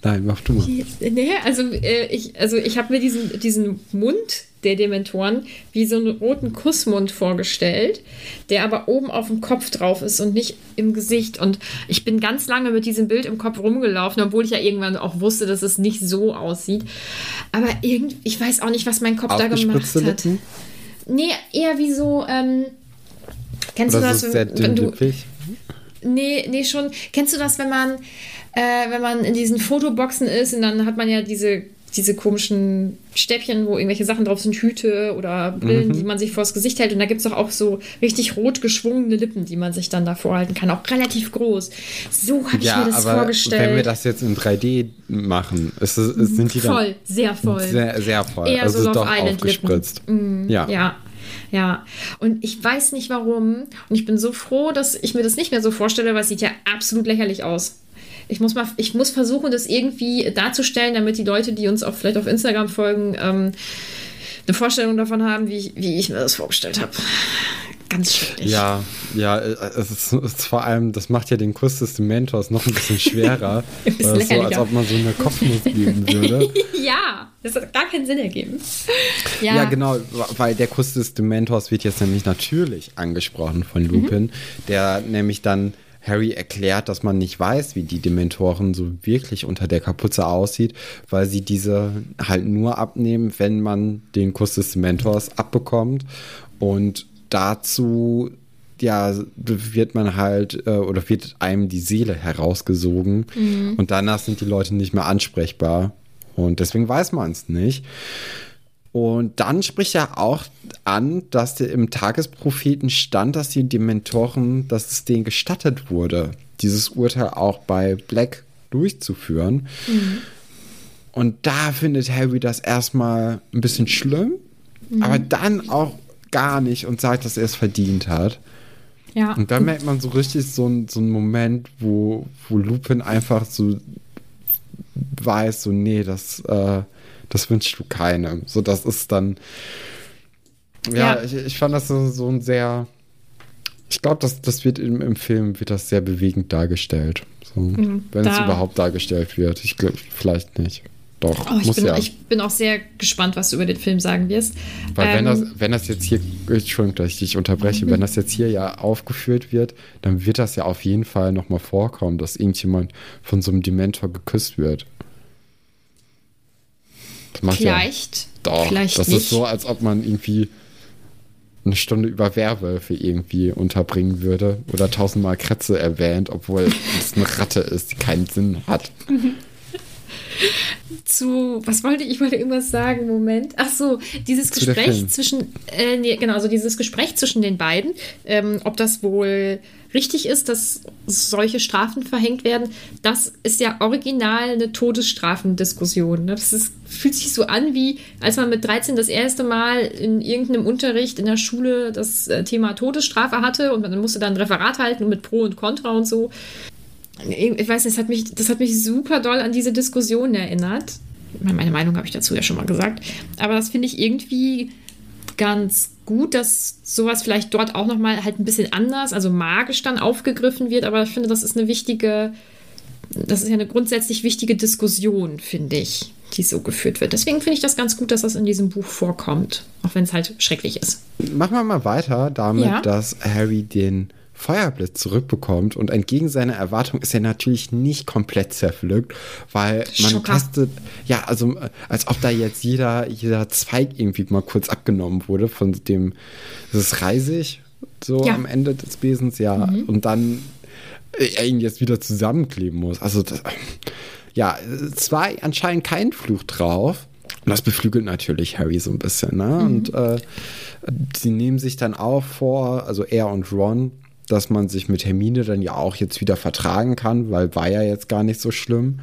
Nein, mach du mal. Nee, also äh, ich, also ich habe mir diesen, diesen Mund der Dementoren wie so einen roten Kussmund vorgestellt, der aber oben auf dem Kopf drauf ist und nicht im Gesicht. Und ich bin ganz lange mit diesem Bild im Kopf rumgelaufen, obwohl ich ja irgendwann auch wusste, dass es nicht so aussieht. Aber irgendwie, ich weiß auch nicht, was mein Kopf da gemacht hat. Lippen? Nee, eher wie so, ähm, kennst Oder du das, es sehr wenn du? Nee, nee, schon. Kennst du das, wenn man, äh, wenn man in diesen Fotoboxen ist und dann hat man ja diese, diese komischen Stäbchen, wo irgendwelche Sachen drauf sind, Hüte oder Brillen, die man sich vors Gesicht hält. Und da gibt es doch auch so richtig rot geschwungene Lippen, die man sich dann da vorhalten kann. Auch relativ groß. So habe ich Ja, mir das aber vorgestellt. wenn wir das jetzt in 3D machen, ist ist, sind die dann voll, sehr voll. sehr, sehr voll. Eher also so doch Love Island aufgespritzt. Ja. Ja. Ja, und ich weiß nicht warum. Und ich bin so froh, dass ich mir das nicht mehr so vorstelle, weil es sieht ja absolut lächerlich aus. Ich muss, mal, ich muss versuchen, das irgendwie darzustellen, damit die Leute, die uns auch vielleicht auf Instagram folgen, ähm, eine Vorstellung davon haben, wie, ich- wie ich mir das vorgestellt habe. Ganz schrecklich. Ja, ja, äh, es ist, es ist vor allem, das macht ja den Kuss des Dementors noch ein bisschen schwerer. [laughs] Ein bisschen so, als ob man so eine Kopfnuss geben würde. [laughs] ja, das hat gar keinen Sinn ergeben. Ja. genau, weil der Kuss des Dementors wird jetzt nämlich natürlich angesprochen von Lupin, der nämlich dann Harry erklärt, dass man nicht weiß, wie die Dementoren so wirklich unter der Kapuze aussieht, weil sie diese halt nur abnehmen, wenn man den Kuss des Dementors abbekommt. Und dazu ja, wird man halt äh, oder wird einem die Seele herausgesogen und danach sind die Leute nicht mehr ansprechbar und deswegen weiß man es nicht. Und dann spricht er auch an, dass im Tagespropheten stand, dass die Dementoren, dass es denen gestattet wurde, dieses Urteil auch bei Black durchzuführen. Und da findet Harry das erstmal ein bisschen schlimm, aber dann auch gar nicht und sagt, dass er es verdient hat. Ja. Und da merkt man so richtig so, ein- so einen Moment, wo, wo Lupin einfach so weiß, so, nee, das, äh, das wünschst du keinem. So, das ist dann. Ja, Ja. Ich, ich fand das so, so ein sehr. Ich glaube, das, das wird im, im Film wird das sehr bewegend dargestellt. So, wenn es da- überhaupt dargestellt wird. Ich glaube, vielleicht nicht. Doch, Oh, ich, muss bin, ja. ich bin auch sehr gespannt, was du über den Film sagen wirst. Weil wenn, Ähm, das, wenn das jetzt hier, Entschuldigung, dass ich dich unterbreche, wenn das jetzt hier ja aufgeführt wird, dann wird das ja auf jeden Fall nochmal vorkommen, dass irgendjemand von so einem Dementor geküsst wird. Vielleicht, ja, doch, vielleicht das nicht. ist so, als ob man irgendwie eine Stunde über Werwölfe irgendwie unterbringen würde oder tausendmal Kretze erwähnt, obwohl [laughs] es eine Ratte ist, die keinen Sinn hat. zu, was wollte ich, ich wollte irgendwas sagen, Moment. Ach so, dieses Zu Gespräch zwischen, äh, nee, genau, also dieses Gespräch zwischen den beiden, ähm, ob das wohl richtig ist, dass solche Strafen verhängt werden, das ist ja original eine Todesstrafendiskussion. Ne? Das ist, fühlt sich so an, wie als man mit 13 das erste Mal in irgendeinem Unterricht in der Schule das äh, Thema Todesstrafe hatte und man musste dann ein Referat halten mit Pro und Contra und so ich weiß nicht, das hat mich, das hat mich super doll an diese Diskussion erinnert. Meine Meinung habe ich dazu ja schon mal gesagt. Aber das finde ich irgendwie ganz gut, dass sowas vielleicht dort auch nochmal halt ein bisschen anders, also magisch dann aufgegriffen wird. Aber ich finde, das ist eine wichtige, das ist ja eine grundsätzlich wichtige Diskussion, finde ich, die so geführt wird. Deswegen finde ich das ganz gut, dass das in diesem Buch vorkommt. Auch wenn es halt schrecklich ist. Machen wir mal weiter damit, Ja. dass Harry den Feuerblitz zurückbekommt und entgegen seiner Erwartung ist er natürlich nicht komplett zerpflückt, weil man Schocker. testet, ja, also äh, als ob da jetzt jeder, jeder Zweig irgendwie mal kurz abgenommen wurde von dem, das ist Reisig, so Ja. am Ende des Besens, ja, und dann äh, er ihn jetzt wieder zusammenkleben muss. Also, das, ja, es war anscheinend kein Fluch drauf. Und das beflügelt natürlich Harry so ein bisschen, ne? Und äh, sie nehmen sich dann auch vor, also er und Ron, dass man sich mit Hermine dann ja auch jetzt wieder vertragen kann, weil war ja jetzt gar nicht so schlimm.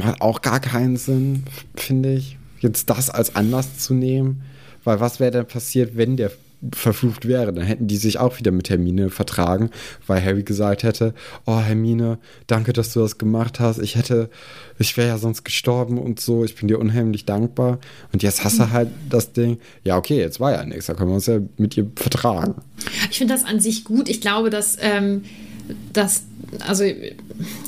Hat auch gar keinen Sinn, finde ich, jetzt das als Anlass zu nehmen. Weil was wäre denn passiert, wenn der verflucht wäre? Dann hätten die sich auch wieder mit Hermine vertragen, weil Harry gesagt hätte, oh Hermine, danke, dass du das gemacht hast. Ich hätte, ich wäre ja sonst gestorben und so. Ich bin dir unheimlich dankbar. Und jetzt hast du halt das Ding, ja okay, jetzt war ja nichts, da können wir uns ja mit ihr vertragen. Ich finde das an sich gut. Ich glaube, dass, ähm, dass also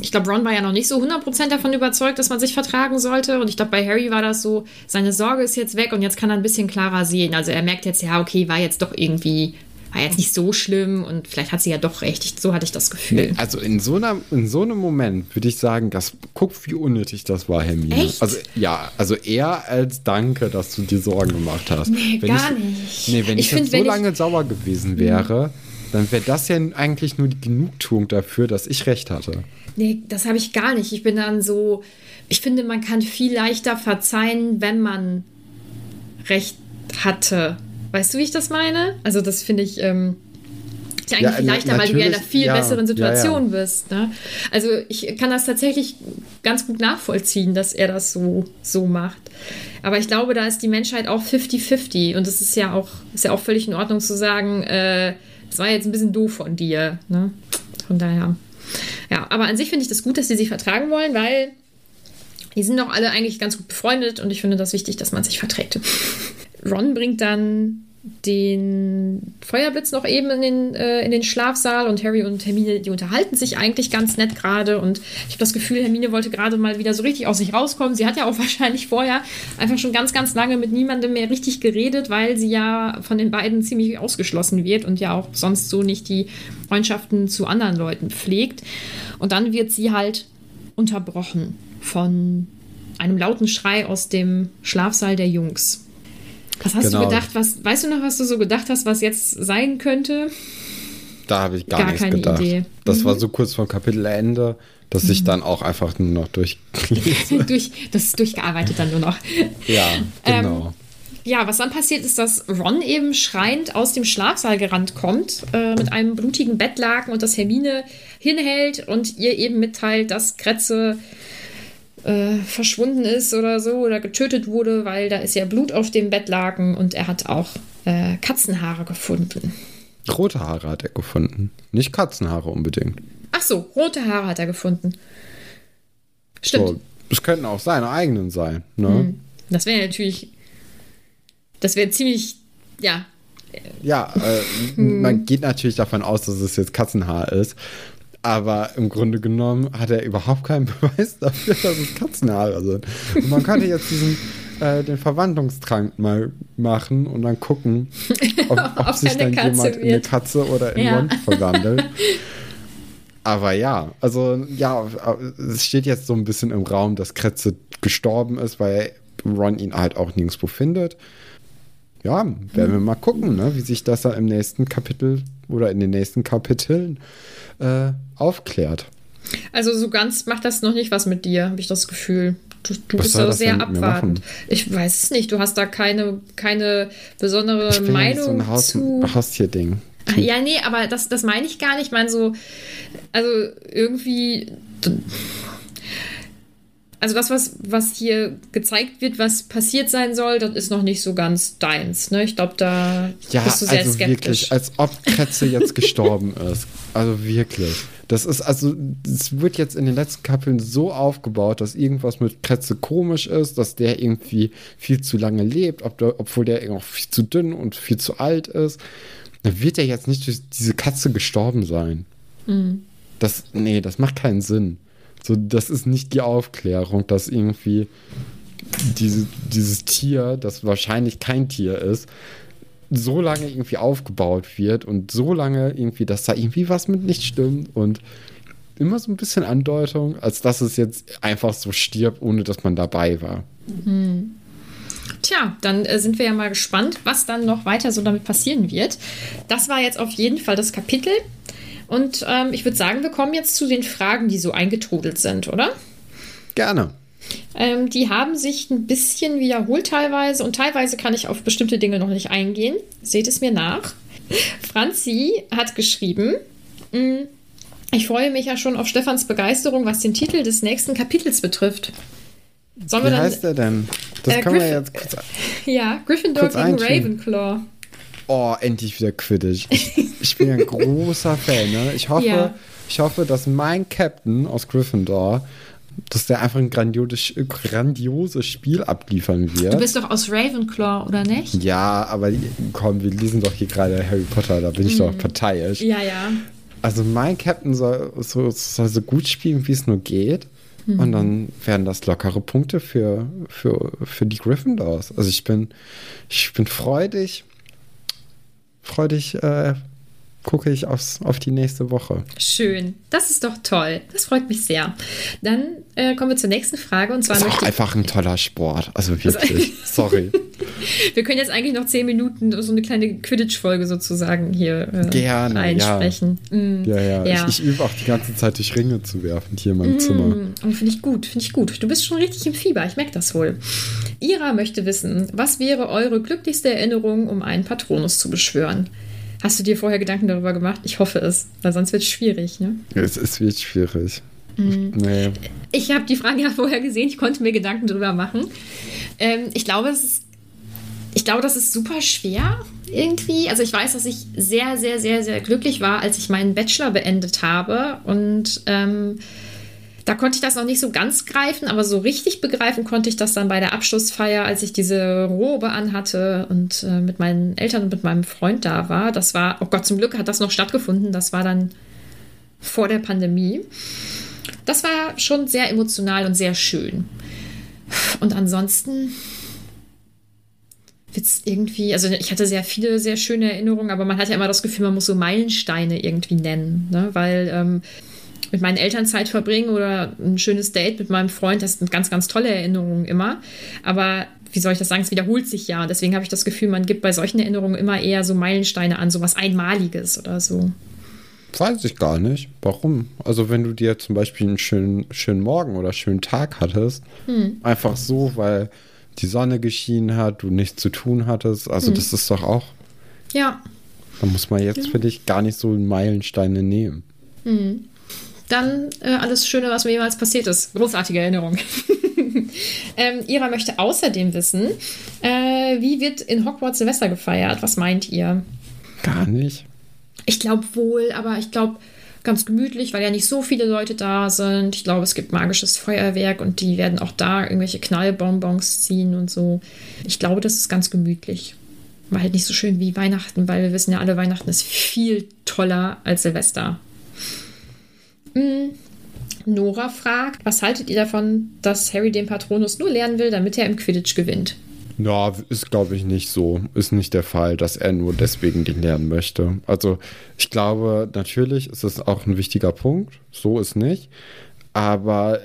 ich glaube, Ron war ja noch nicht so 100% davon überzeugt, dass man sich vertragen sollte. Und ich glaube, bei Harry war das so, seine Sorge ist jetzt weg und jetzt kann er ein bisschen klarer sehen. Also er merkt jetzt, ja, okay, war jetzt doch irgendwie, war jetzt nicht so schlimm und vielleicht hat sie ja doch recht. Ich, so hatte ich das Gefühl. Also in so, einer, in so einem Moment würde ich sagen, das, guck, wie unnötig das war, Hermine. Echt? Also ja, also eher als Danke, dass du dir Sorgen gemacht hast. Nee, wenn gar ich, nicht. Nee, wenn ich, Ich find, jetzt so wenn ich- lange sauer gewesen wäre, dann wäre das ja eigentlich nur die Genugtuung dafür, dass ich recht hatte. Nee, das habe ich gar nicht. Ich bin dann so, ich finde, man kann viel leichter verzeihen, wenn man Recht hatte. Weißt du, wie ich das meine? Also das finde ich ähm, ist ja eigentlich Ja, leichter, weil du ja in einer viel ja, besseren Situation ja, ja. bist. Ne? Also ich kann das tatsächlich ganz gut nachvollziehen, dass er das so, so macht. Aber ich glaube, da ist die Menschheit auch 50-50 und es ist ja auch, ist ja auch völlig in Ordnung zu sagen, äh, das war jetzt ein bisschen doof von dir. Ne? Von daher. Ja, aber an sich finde ich das gut, dass sie sich vertragen wollen, weil die sind doch alle eigentlich ganz gut befreundet und ich finde das wichtig, dass man sich verträgt. [laughs] Ron bringt dann den Feuerblitz noch eben in den, äh, in den Schlafsaal und Harry und Hermine, die unterhalten sich eigentlich ganz nett gerade und ich habe das Gefühl, Hermine wollte gerade mal wieder so richtig aus sich rauskommen. Sie hat ja auch [laughs] wahrscheinlich vorher einfach schon ganz, ganz lange mit niemandem mehr richtig geredet, weil sie ja von den beiden ziemlich ausgeschlossen wird und ja auch sonst so nicht die Freundschaften zu anderen Leuten pflegt. Und dann wird sie halt unterbrochen von einem lauten Schrei aus dem Schlafsaal der Jungs. Was hast Genau. du gedacht? Was, weißt du noch, was du so gedacht hast, was jetzt sein könnte? Da habe ich gar, Gar nichts keine gedacht. Idee. Mhm. Das war so kurz vor Kapitelende, dass ich dann auch einfach nur noch durchlese. [laughs] Durch, das ist durchgearbeitet dann nur noch. ja, Ähm, genau. Ja, was dann passiert ist, dass Ron eben schreiend aus dem Schlafsaal gerannt kommt äh, mit einem blutigen Bettlaken und das Hermine hinhält und ihr eben mitteilt, dass Kretze äh, verschwunden ist oder so oder getötet wurde, weil da ist ja Blut auf dem Bettlaken und er hat auch äh, Katzenhaare gefunden. Rote Haare hat er gefunden. Nicht Katzenhaare unbedingt. Ach so, rote Haare hat er gefunden. Stimmt. So, es könnten auch seine eigenen sein. Ne? Das wäre natürlich. Das wäre ziemlich. Ja. Ja, äh, Hm. man geht natürlich davon aus, dass es jetzt Katzenhaar ist. Aber im Grunde genommen hat er überhaupt keinen [laughs] Beweis dafür, dass es Katzenhaare sind. Und man könnte jetzt diesen, äh, den Verwandlungstrank mal machen und dann gucken, [laughs] ob, ob sich dann Katze jemand in eine wird. Katze oder in Ja. Ron verwandelt. [laughs] Aber ja, also ja, es steht jetzt so ein bisschen im Raum, dass Kretze gestorben ist, weil Ron ihn halt auch nirgendwo findet. ja, werden wir mal gucken, ne, wie sich das da im nächsten Kapitel oder in den nächsten Kapiteln äh, aufklärt. Also so ganz macht das noch nicht was mit dir, habe ich das Gefühl. Du, du bist das sehr abwartend. Ich weiß es nicht. Du hast da keine, keine besondere Ich Meinung so ein Haus zu. Haustier-Ding. Ah, Ja, nee, aber das, das meine ich gar nicht. Ich meine so, also irgendwie. Also das, was, was hier gezeigt wird, was passiert sein soll, das ist noch nicht so ganz deins. Ne? Ich glaube, da Ja, bist du sehr also skeptisch. wirklich, als ob Kretze jetzt gestorben ist. Also wirklich. Das ist, also, es wird jetzt in den letzten Kapiteln so aufgebaut, dass irgendwas mit Kretze komisch ist, dass der irgendwie viel zu lange lebt, ob der, obwohl der auch viel zu dünn und viel zu alt ist. Dann wird er jetzt nicht durch diese Katze gestorben sein. Mhm. Das, nee, das macht keinen Sinn. So, das ist nicht die Aufklärung, dass irgendwie diese, dieses Tier, das wahrscheinlich kein Tier ist, so lange irgendwie aufgebaut wird und so lange irgendwie, dass da irgendwie was mit nicht stimmt und immer so ein bisschen Andeutung, als dass es jetzt einfach so stirbt, ohne dass man dabei war. Tja, dann äh, sind wir ja mal gespannt, was dann noch weiter so damit passieren wird. Das war jetzt auf jeden Fall das Kapitel. Und ähm, ich würde sagen, wir kommen jetzt zu den Fragen, die so eingetrudelt sind, oder? Gerne. Ähm, die haben sich ein bisschen wiederholt teilweise und teilweise kann ich auf bestimmte Dinge noch nicht eingehen. Seht es mir nach. Franzi hat geschrieben, "Mm, ich freue mich ja schon auf Stefans Begeisterung, was den Titel des nächsten Kapitels betrifft. Sollen wir Wie heißt der denn? Das Äh, können wir Griff- jetzt kurz. [laughs] Ja, Gryffindor kurz gegen. Ravenclaw. Oh, endlich wieder Quidditch. Ich, ich bin ein großer Fan. Ne? Ich, hoffe, Ja. ich hoffe, dass mein Captain aus Gryffindor, dass der einfach ein grandioses, grandioses Spiel abliefern wird. Du bist doch aus Ravenclaw, oder nicht? ja, aber komm, wir lesen doch hier gerade Harry Potter, da bin ich doch parteiisch. Mhm. Ja, ja. Also mein Captain soll so, soll so gut spielen, wie es nur geht. Mhm. Und dann werden das lockere Punkte für, für, für die Gryffindors. Also ich bin, ich bin freudig, freudig äh, gucke ich aufs, auf die nächste Woche. Schön. Das ist doch toll. Das freut mich sehr. Dann äh, kommen wir zur nächsten Frage. Und zwar Das ist auch einfach ein toller Sport. Also wirklich. [laughs] Sorry. wir können jetzt eigentlich noch zehn Minuten so eine kleine Quidditch-Folge sozusagen hier äh, Gerne, einsprechen. Mm, Ja, ja. Ja. Ich, ich übe auch die ganze Zeit durch Ringe zu werfen hier in meinem Zimmer. Mm, und finde ich gut, finde ich gut. Du bist schon richtig im Fieber, ich merke das wohl. Ira möchte wissen, was wäre eure glücklichste Erinnerung, um einen Patronus zu beschwören? Hast du dir vorher Gedanken darüber gemacht? Ich hoffe es, weil sonst wird es schwierig, ne? Es, es wird schwierig. Mm. Nee. Ich habe die Frage ja vorher gesehen, ich konnte mir Gedanken darüber machen. Ähm, ich glaube, es ist, ich glaube, das ist super schwer irgendwie. Also ich weiß, dass ich sehr, sehr, sehr, sehr glücklich war, als ich meinen Bachelor beendet habe. Und ähm, da konnte ich das noch nicht so ganz greifen, aber so richtig begreifen konnte ich das dann bei der Abschlussfeier, als ich diese Robe anhatte und äh, mit meinen Eltern und mit meinem Freund da war. Das war, oh Gott, zum Glück hat das noch stattgefunden. Das war dann vor der Pandemie. Das war schon sehr emotional und sehr schön. Und ansonsten wird es irgendwie, also ich hatte sehr viele sehr schöne Erinnerungen, aber man hat ja immer das Gefühl, man muss so Meilensteine irgendwie nennen, ne? weil ähm, mit meinen Eltern Zeit verbringen oder ein schönes Date mit meinem Freund, das sind ganz, ganz tolle Erinnerungen immer. Aber wie soll ich das sagen, es wiederholt sich ja. Deswegen habe ich das Gefühl, man gibt bei solchen Erinnerungen immer eher so Meilensteine an, so was Einmaliges oder so. Weiß ich gar nicht. Warum? Also wenn du dir zum Beispiel einen schönen, schönen Morgen oder schönen Tag hattest, einfach so, weil die Sonne geschienen hat, du nichts zu tun hattest, also das ist doch auch, Ja, da muss man jetzt für dich gar nicht so Meilensteine nehmen. Dann äh, alles Schöne, was mir jemals passiert ist. Großartige Erinnerung. [laughs] ähm, Ira möchte außerdem wissen, äh, wie wird in Hogwarts Silvester gefeiert? Was meint ihr? Gar nicht. Ich glaube wohl, aber ich glaube ganz gemütlich, weil ja nicht so viele Leute da sind. Ich glaube, es gibt magisches Feuerwerk und die werden auch da irgendwelche Knallbonbons ziehen und so. Ich glaube, das ist ganz gemütlich. War halt nicht so schön wie Weihnachten, weil wir wissen ja alle, Weihnachten ist viel toller als Silvester. Mm. Nora fragt, was haltet ihr davon, dass Harry den Patronus nur lernen will, damit er im Quidditch gewinnt? Ja, ist glaube ich nicht so. Ist nicht der Fall, dass er nur deswegen den lernen möchte. Also ich glaube, natürlich ist es auch ein wichtiger Punkt. So ist nicht. Aber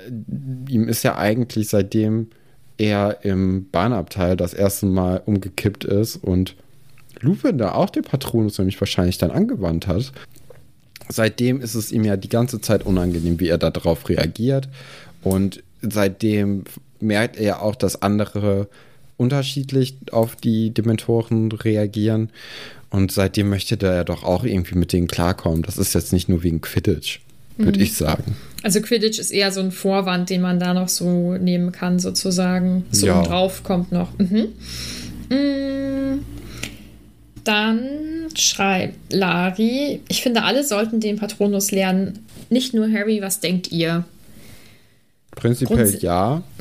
ihm ist ja eigentlich seitdem er im Bahnabteil das erste Mal umgekippt ist und Lupin da auch den Patronus nämlich wahrscheinlich dann angewandt hat. Seitdem ist es ihm ja die ganze Zeit unangenehm, wie er darauf reagiert. Und seitdem merkt er auch, dass andere unterschiedlich auf die Dementoren reagieren. Und seitdem möchte der ja doch auch irgendwie mit denen klarkommen. Das ist jetzt nicht nur wegen Quidditch, würde Mhm. ich sagen. Also Quidditch ist eher so ein Vorwand, den man da noch so nehmen kann, sozusagen. So Ja. drauf kommt noch. Mhm. Mm. Dann schreibt Lari, ich finde, alle sollten den Patronus lernen. Nicht nur Harry, was denkt ihr? Prinzipiell Grunds- ja. [laughs]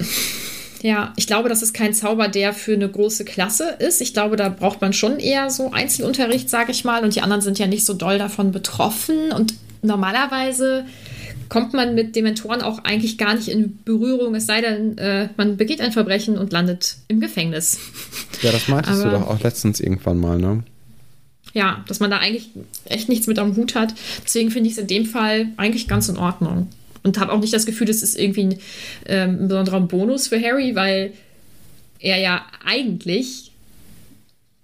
Ja, ich glaube, das ist kein Zauber, der für eine große Klasse ist. Ich glaube, da braucht man schon eher so Einzelunterricht, sage ich mal. Und die anderen sind ja nicht so doll davon betroffen. Und normalerweise kommt man mit Dementoren auch eigentlich gar nicht in Berührung, es sei denn, äh, man begeht ein Verbrechen und landet im Gefängnis. Ja, das meintest du Aber- doch auch letztens irgendwann mal, ne? Ja, dass man da eigentlich echt nichts mit am Hut hat. Deswegen finde ich es in dem Fall eigentlich ganz in Ordnung. Und habe auch nicht das Gefühl, das ist irgendwie ein, ähm, ein besonderer Bonus für Harry, weil er ja eigentlich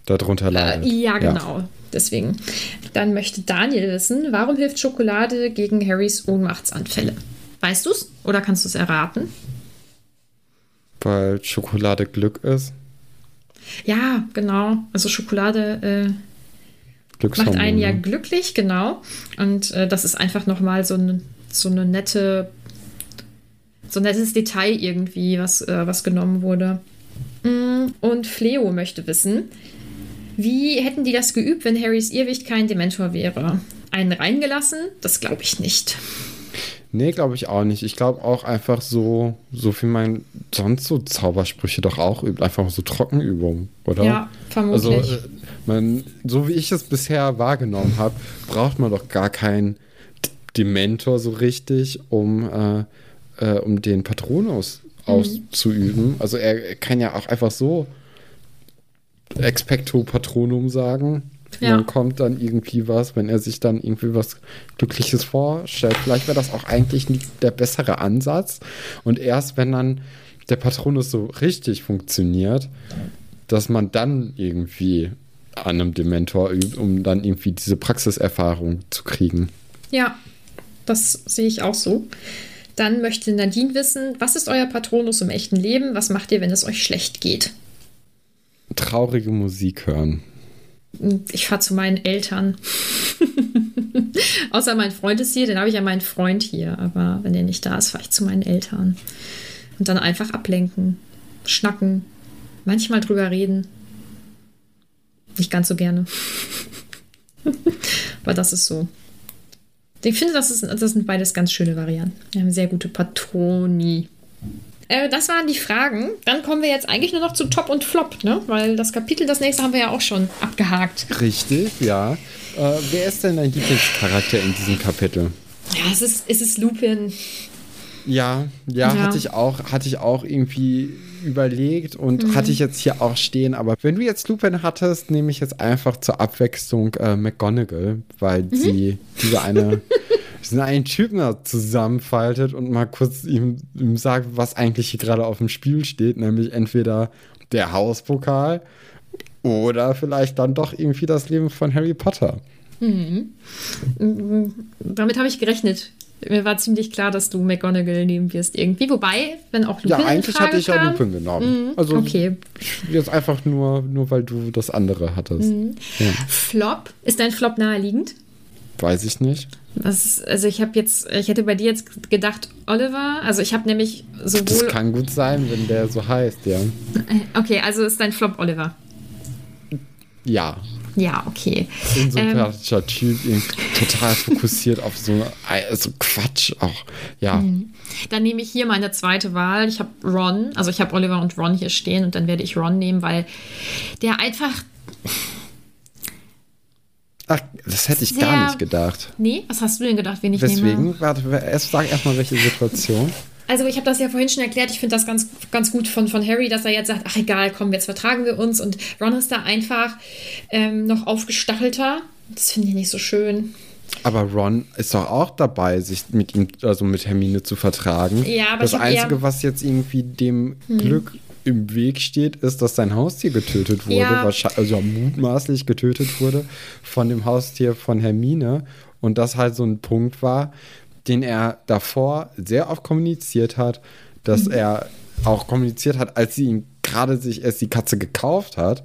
Darunter Äh, leidet. ja, genau. Deswegen. Dann möchte Daniel wissen, warum hilft Schokolade gegen Harrys Ohnmachtsanfälle? Weißt du's? Oder kannst du es erraten? Weil Schokolade Glück ist. Ja, genau. Also Schokolade äh, macht einen ja glücklich, genau. Und äh, das ist einfach nochmal so, ein, so eine nette, so ein nettes Detail irgendwie, was, äh, was genommen wurde. Mm, Und Fleo möchte wissen, wie hätten die das geübt, wenn Harrys Irrwicht kein Dementor wäre? Einen reingelassen? Das glaube ich nicht. Nee, glaube ich auch nicht. Ich glaube auch einfach so, so wie man sonst so Zaubersprüche doch auch übt. Einfach so Trockenübungen, oder? Ja, vermutlich. Also, man, so wie ich es bisher wahrgenommen habe, braucht man doch gar keinen Dementor so richtig, um, äh, äh, um den Patronus Mhm. auszuüben. Also er, er kann ja auch einfach so Expecto Patronum sagen. Ja. Dann kommt dann irgendwie was, wenn er sich dann irgendwie was Glückliches vorstellt. Vielleicht wäre das auch eigentlich nicht der bessere Ansatz. Und erst wenn dann der Patronus so richtig funktioniert, dass man dann irgendwie an einem Dementor übt, um dann irgendwie diese Praxiserfahrung zu kriegen. Ja, das sehe ich auch so. Dann möchte Nadine wissen, was ist euer Patronus im echten Leben? Was macht ihr, wenn es euch schlecht geht? Traurige Musik hören. Ich fahre zu meinen Eltern. [laughs] Außer mein Freund ist hier, dann habe ich ja meinen Freund hier. Aber wenn er nicht da ist, fahre ich zu meinen Eltern. Und dann einfach ablenken, schnacken, manchmal drüber reden. Nicht ganz so gerne. [laughs] Aber das ist so. Ich finde, das, ist, das sind beides ganz schöne Varianten. Wir haben sehr gute Patroni. Äh, das waren die Fragen. Dann kommen wir jetzt eigentlich nur noch zu Top und Flop, ne? Weil das Kapitel, das nächste haben wir ja auch schon abgehakt. Richtig, ja. Äh, wer ist denn dein Lieblingscharakter in diesem Kapitel? Ja, es ist, es ist Lupin. Ja, ja, Ja. hatte ich auch, hatte ich auch irgendwie überlegt und hatte ich jetzt hier auch stehen. Aber wenn du jetzt Lupin hattest, nehme ich jetzt einfach zur Abwechslung äh, McGonagall, weil sie diese eine, [laughs] diesen einen Typen da zusammenfaltet und mal kurz ihm, ihm sagt, was eigentlich hier gerade auf dem Spiel steht, nämlich entweder der Hauspokal oder vielleicht dann doch irgendwie das Leben von Harry Potter. Damit habe ich gerechnet. Mir war ziemlich klar, dass du McGonagall nehmen wirst irgendwie. Wobei, wenn auch Lupin Ja, in eigentlich Frage hatte ich ja Lupin genommen. Also okay. jetzt einfach nur, nur weil du das andere hattest. Flop. Ist dein Flop naheliegend? Weiß ich nicht. Das ist, also ich habe jetzt, ich hätte bei dir jetzt gedacht, Oliver. Also ich habe nämlich Das sowohl. kann gut sein, wenn der so heißt, ja. Okay, also ist dein Flop Oliver. Ja. Ja, okay. Unsympathischer Typ, irgendwie total fokussiert auf so, so Quatsch auch. Ja. Dann nehme ich hier meine zweite Wahl. Ich habe Ron, also ich habe Oliver und Ron hier stehen und dann werde ich Ron nehmen, weil der einfach. Ach, das hätte ich Sehr- gar nicht gedacht. Nee, was hast du denn gedacht, wen ich nehme? Weswegen? Warte, erst sag erstmal, welche Situation. Also ich habe das ja vorhin schon erklärt. Ich finde das ganz, ganz gut von, von Harry, dass er jetzt sagt, ach egal, komm, jetzt vertragen wir uns. Und Ron ist da einfach ähm, noch aufgestachelter. Das finde ich nicht so schön. Aber Ron ist doch auch dabei, sich mit ihm, also mit Hermine zu vertragen. Ja, aber das Einzige, was jetzt irgendwie dem Glück im Weg steht, ist, dass sein Haustier getötet wurde. Ja. Wahrscheinlich, also mutmaßlich getötet wurde von dem Haustier von Hermine. Und das halt so ein Punkt war, den er davor sehr oft kommuniziert hat, dass Mhm. er auch kommuniziert hat, als sie ihn gerade sich erst die Katze gekauft hat.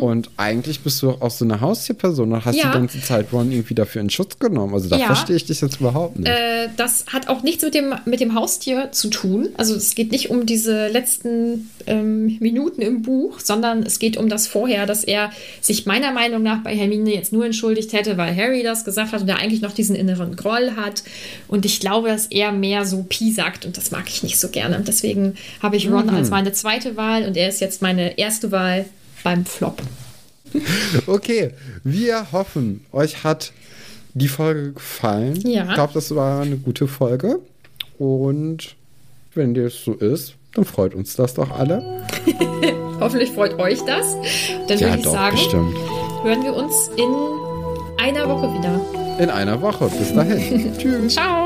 Und eigentlich bist du auch so eine Haustierperson und hast Mhm. Ja. die ganze Zeit Ron irgendwie dafür in Schutz genommen. Also da Ja. verstehe ich dich jetzt überhaupt nicht. Äh, das hat auch nichts mit dem, mit dem Haustier zu tun. Also es geht nicht um diese letzten ähm, Minuten im Buch, sondern es geht um das vorher, dass er sich meiner Meinung nach bei Hermine jetzt nur entschuldigt hätte, weil Harry das gesagt hat und er eigentlich noch diesen inneren Groll hat. Und ich glaube, dass er mehr so Pi sagt und das mag ich nicht so gerne. Deswegen habe ich Ron als meine zweite Wahl und er ist jetzt meine erste Wahl beim Flop. Okay, wir hoffen, euch hat die Folge gefallen. Ja. Ich glaube, das war eine gute Folge. Und wenn das so ist, dann freut uns das doch alle. [laughs] Hoffentlich freut euch das. Dann ja, würde ich doch, sagen, bestimmt. hören wir uns in einer Woche wieder. In einer Woche. Bis dahin. [laughs] Tschüss. Ciao.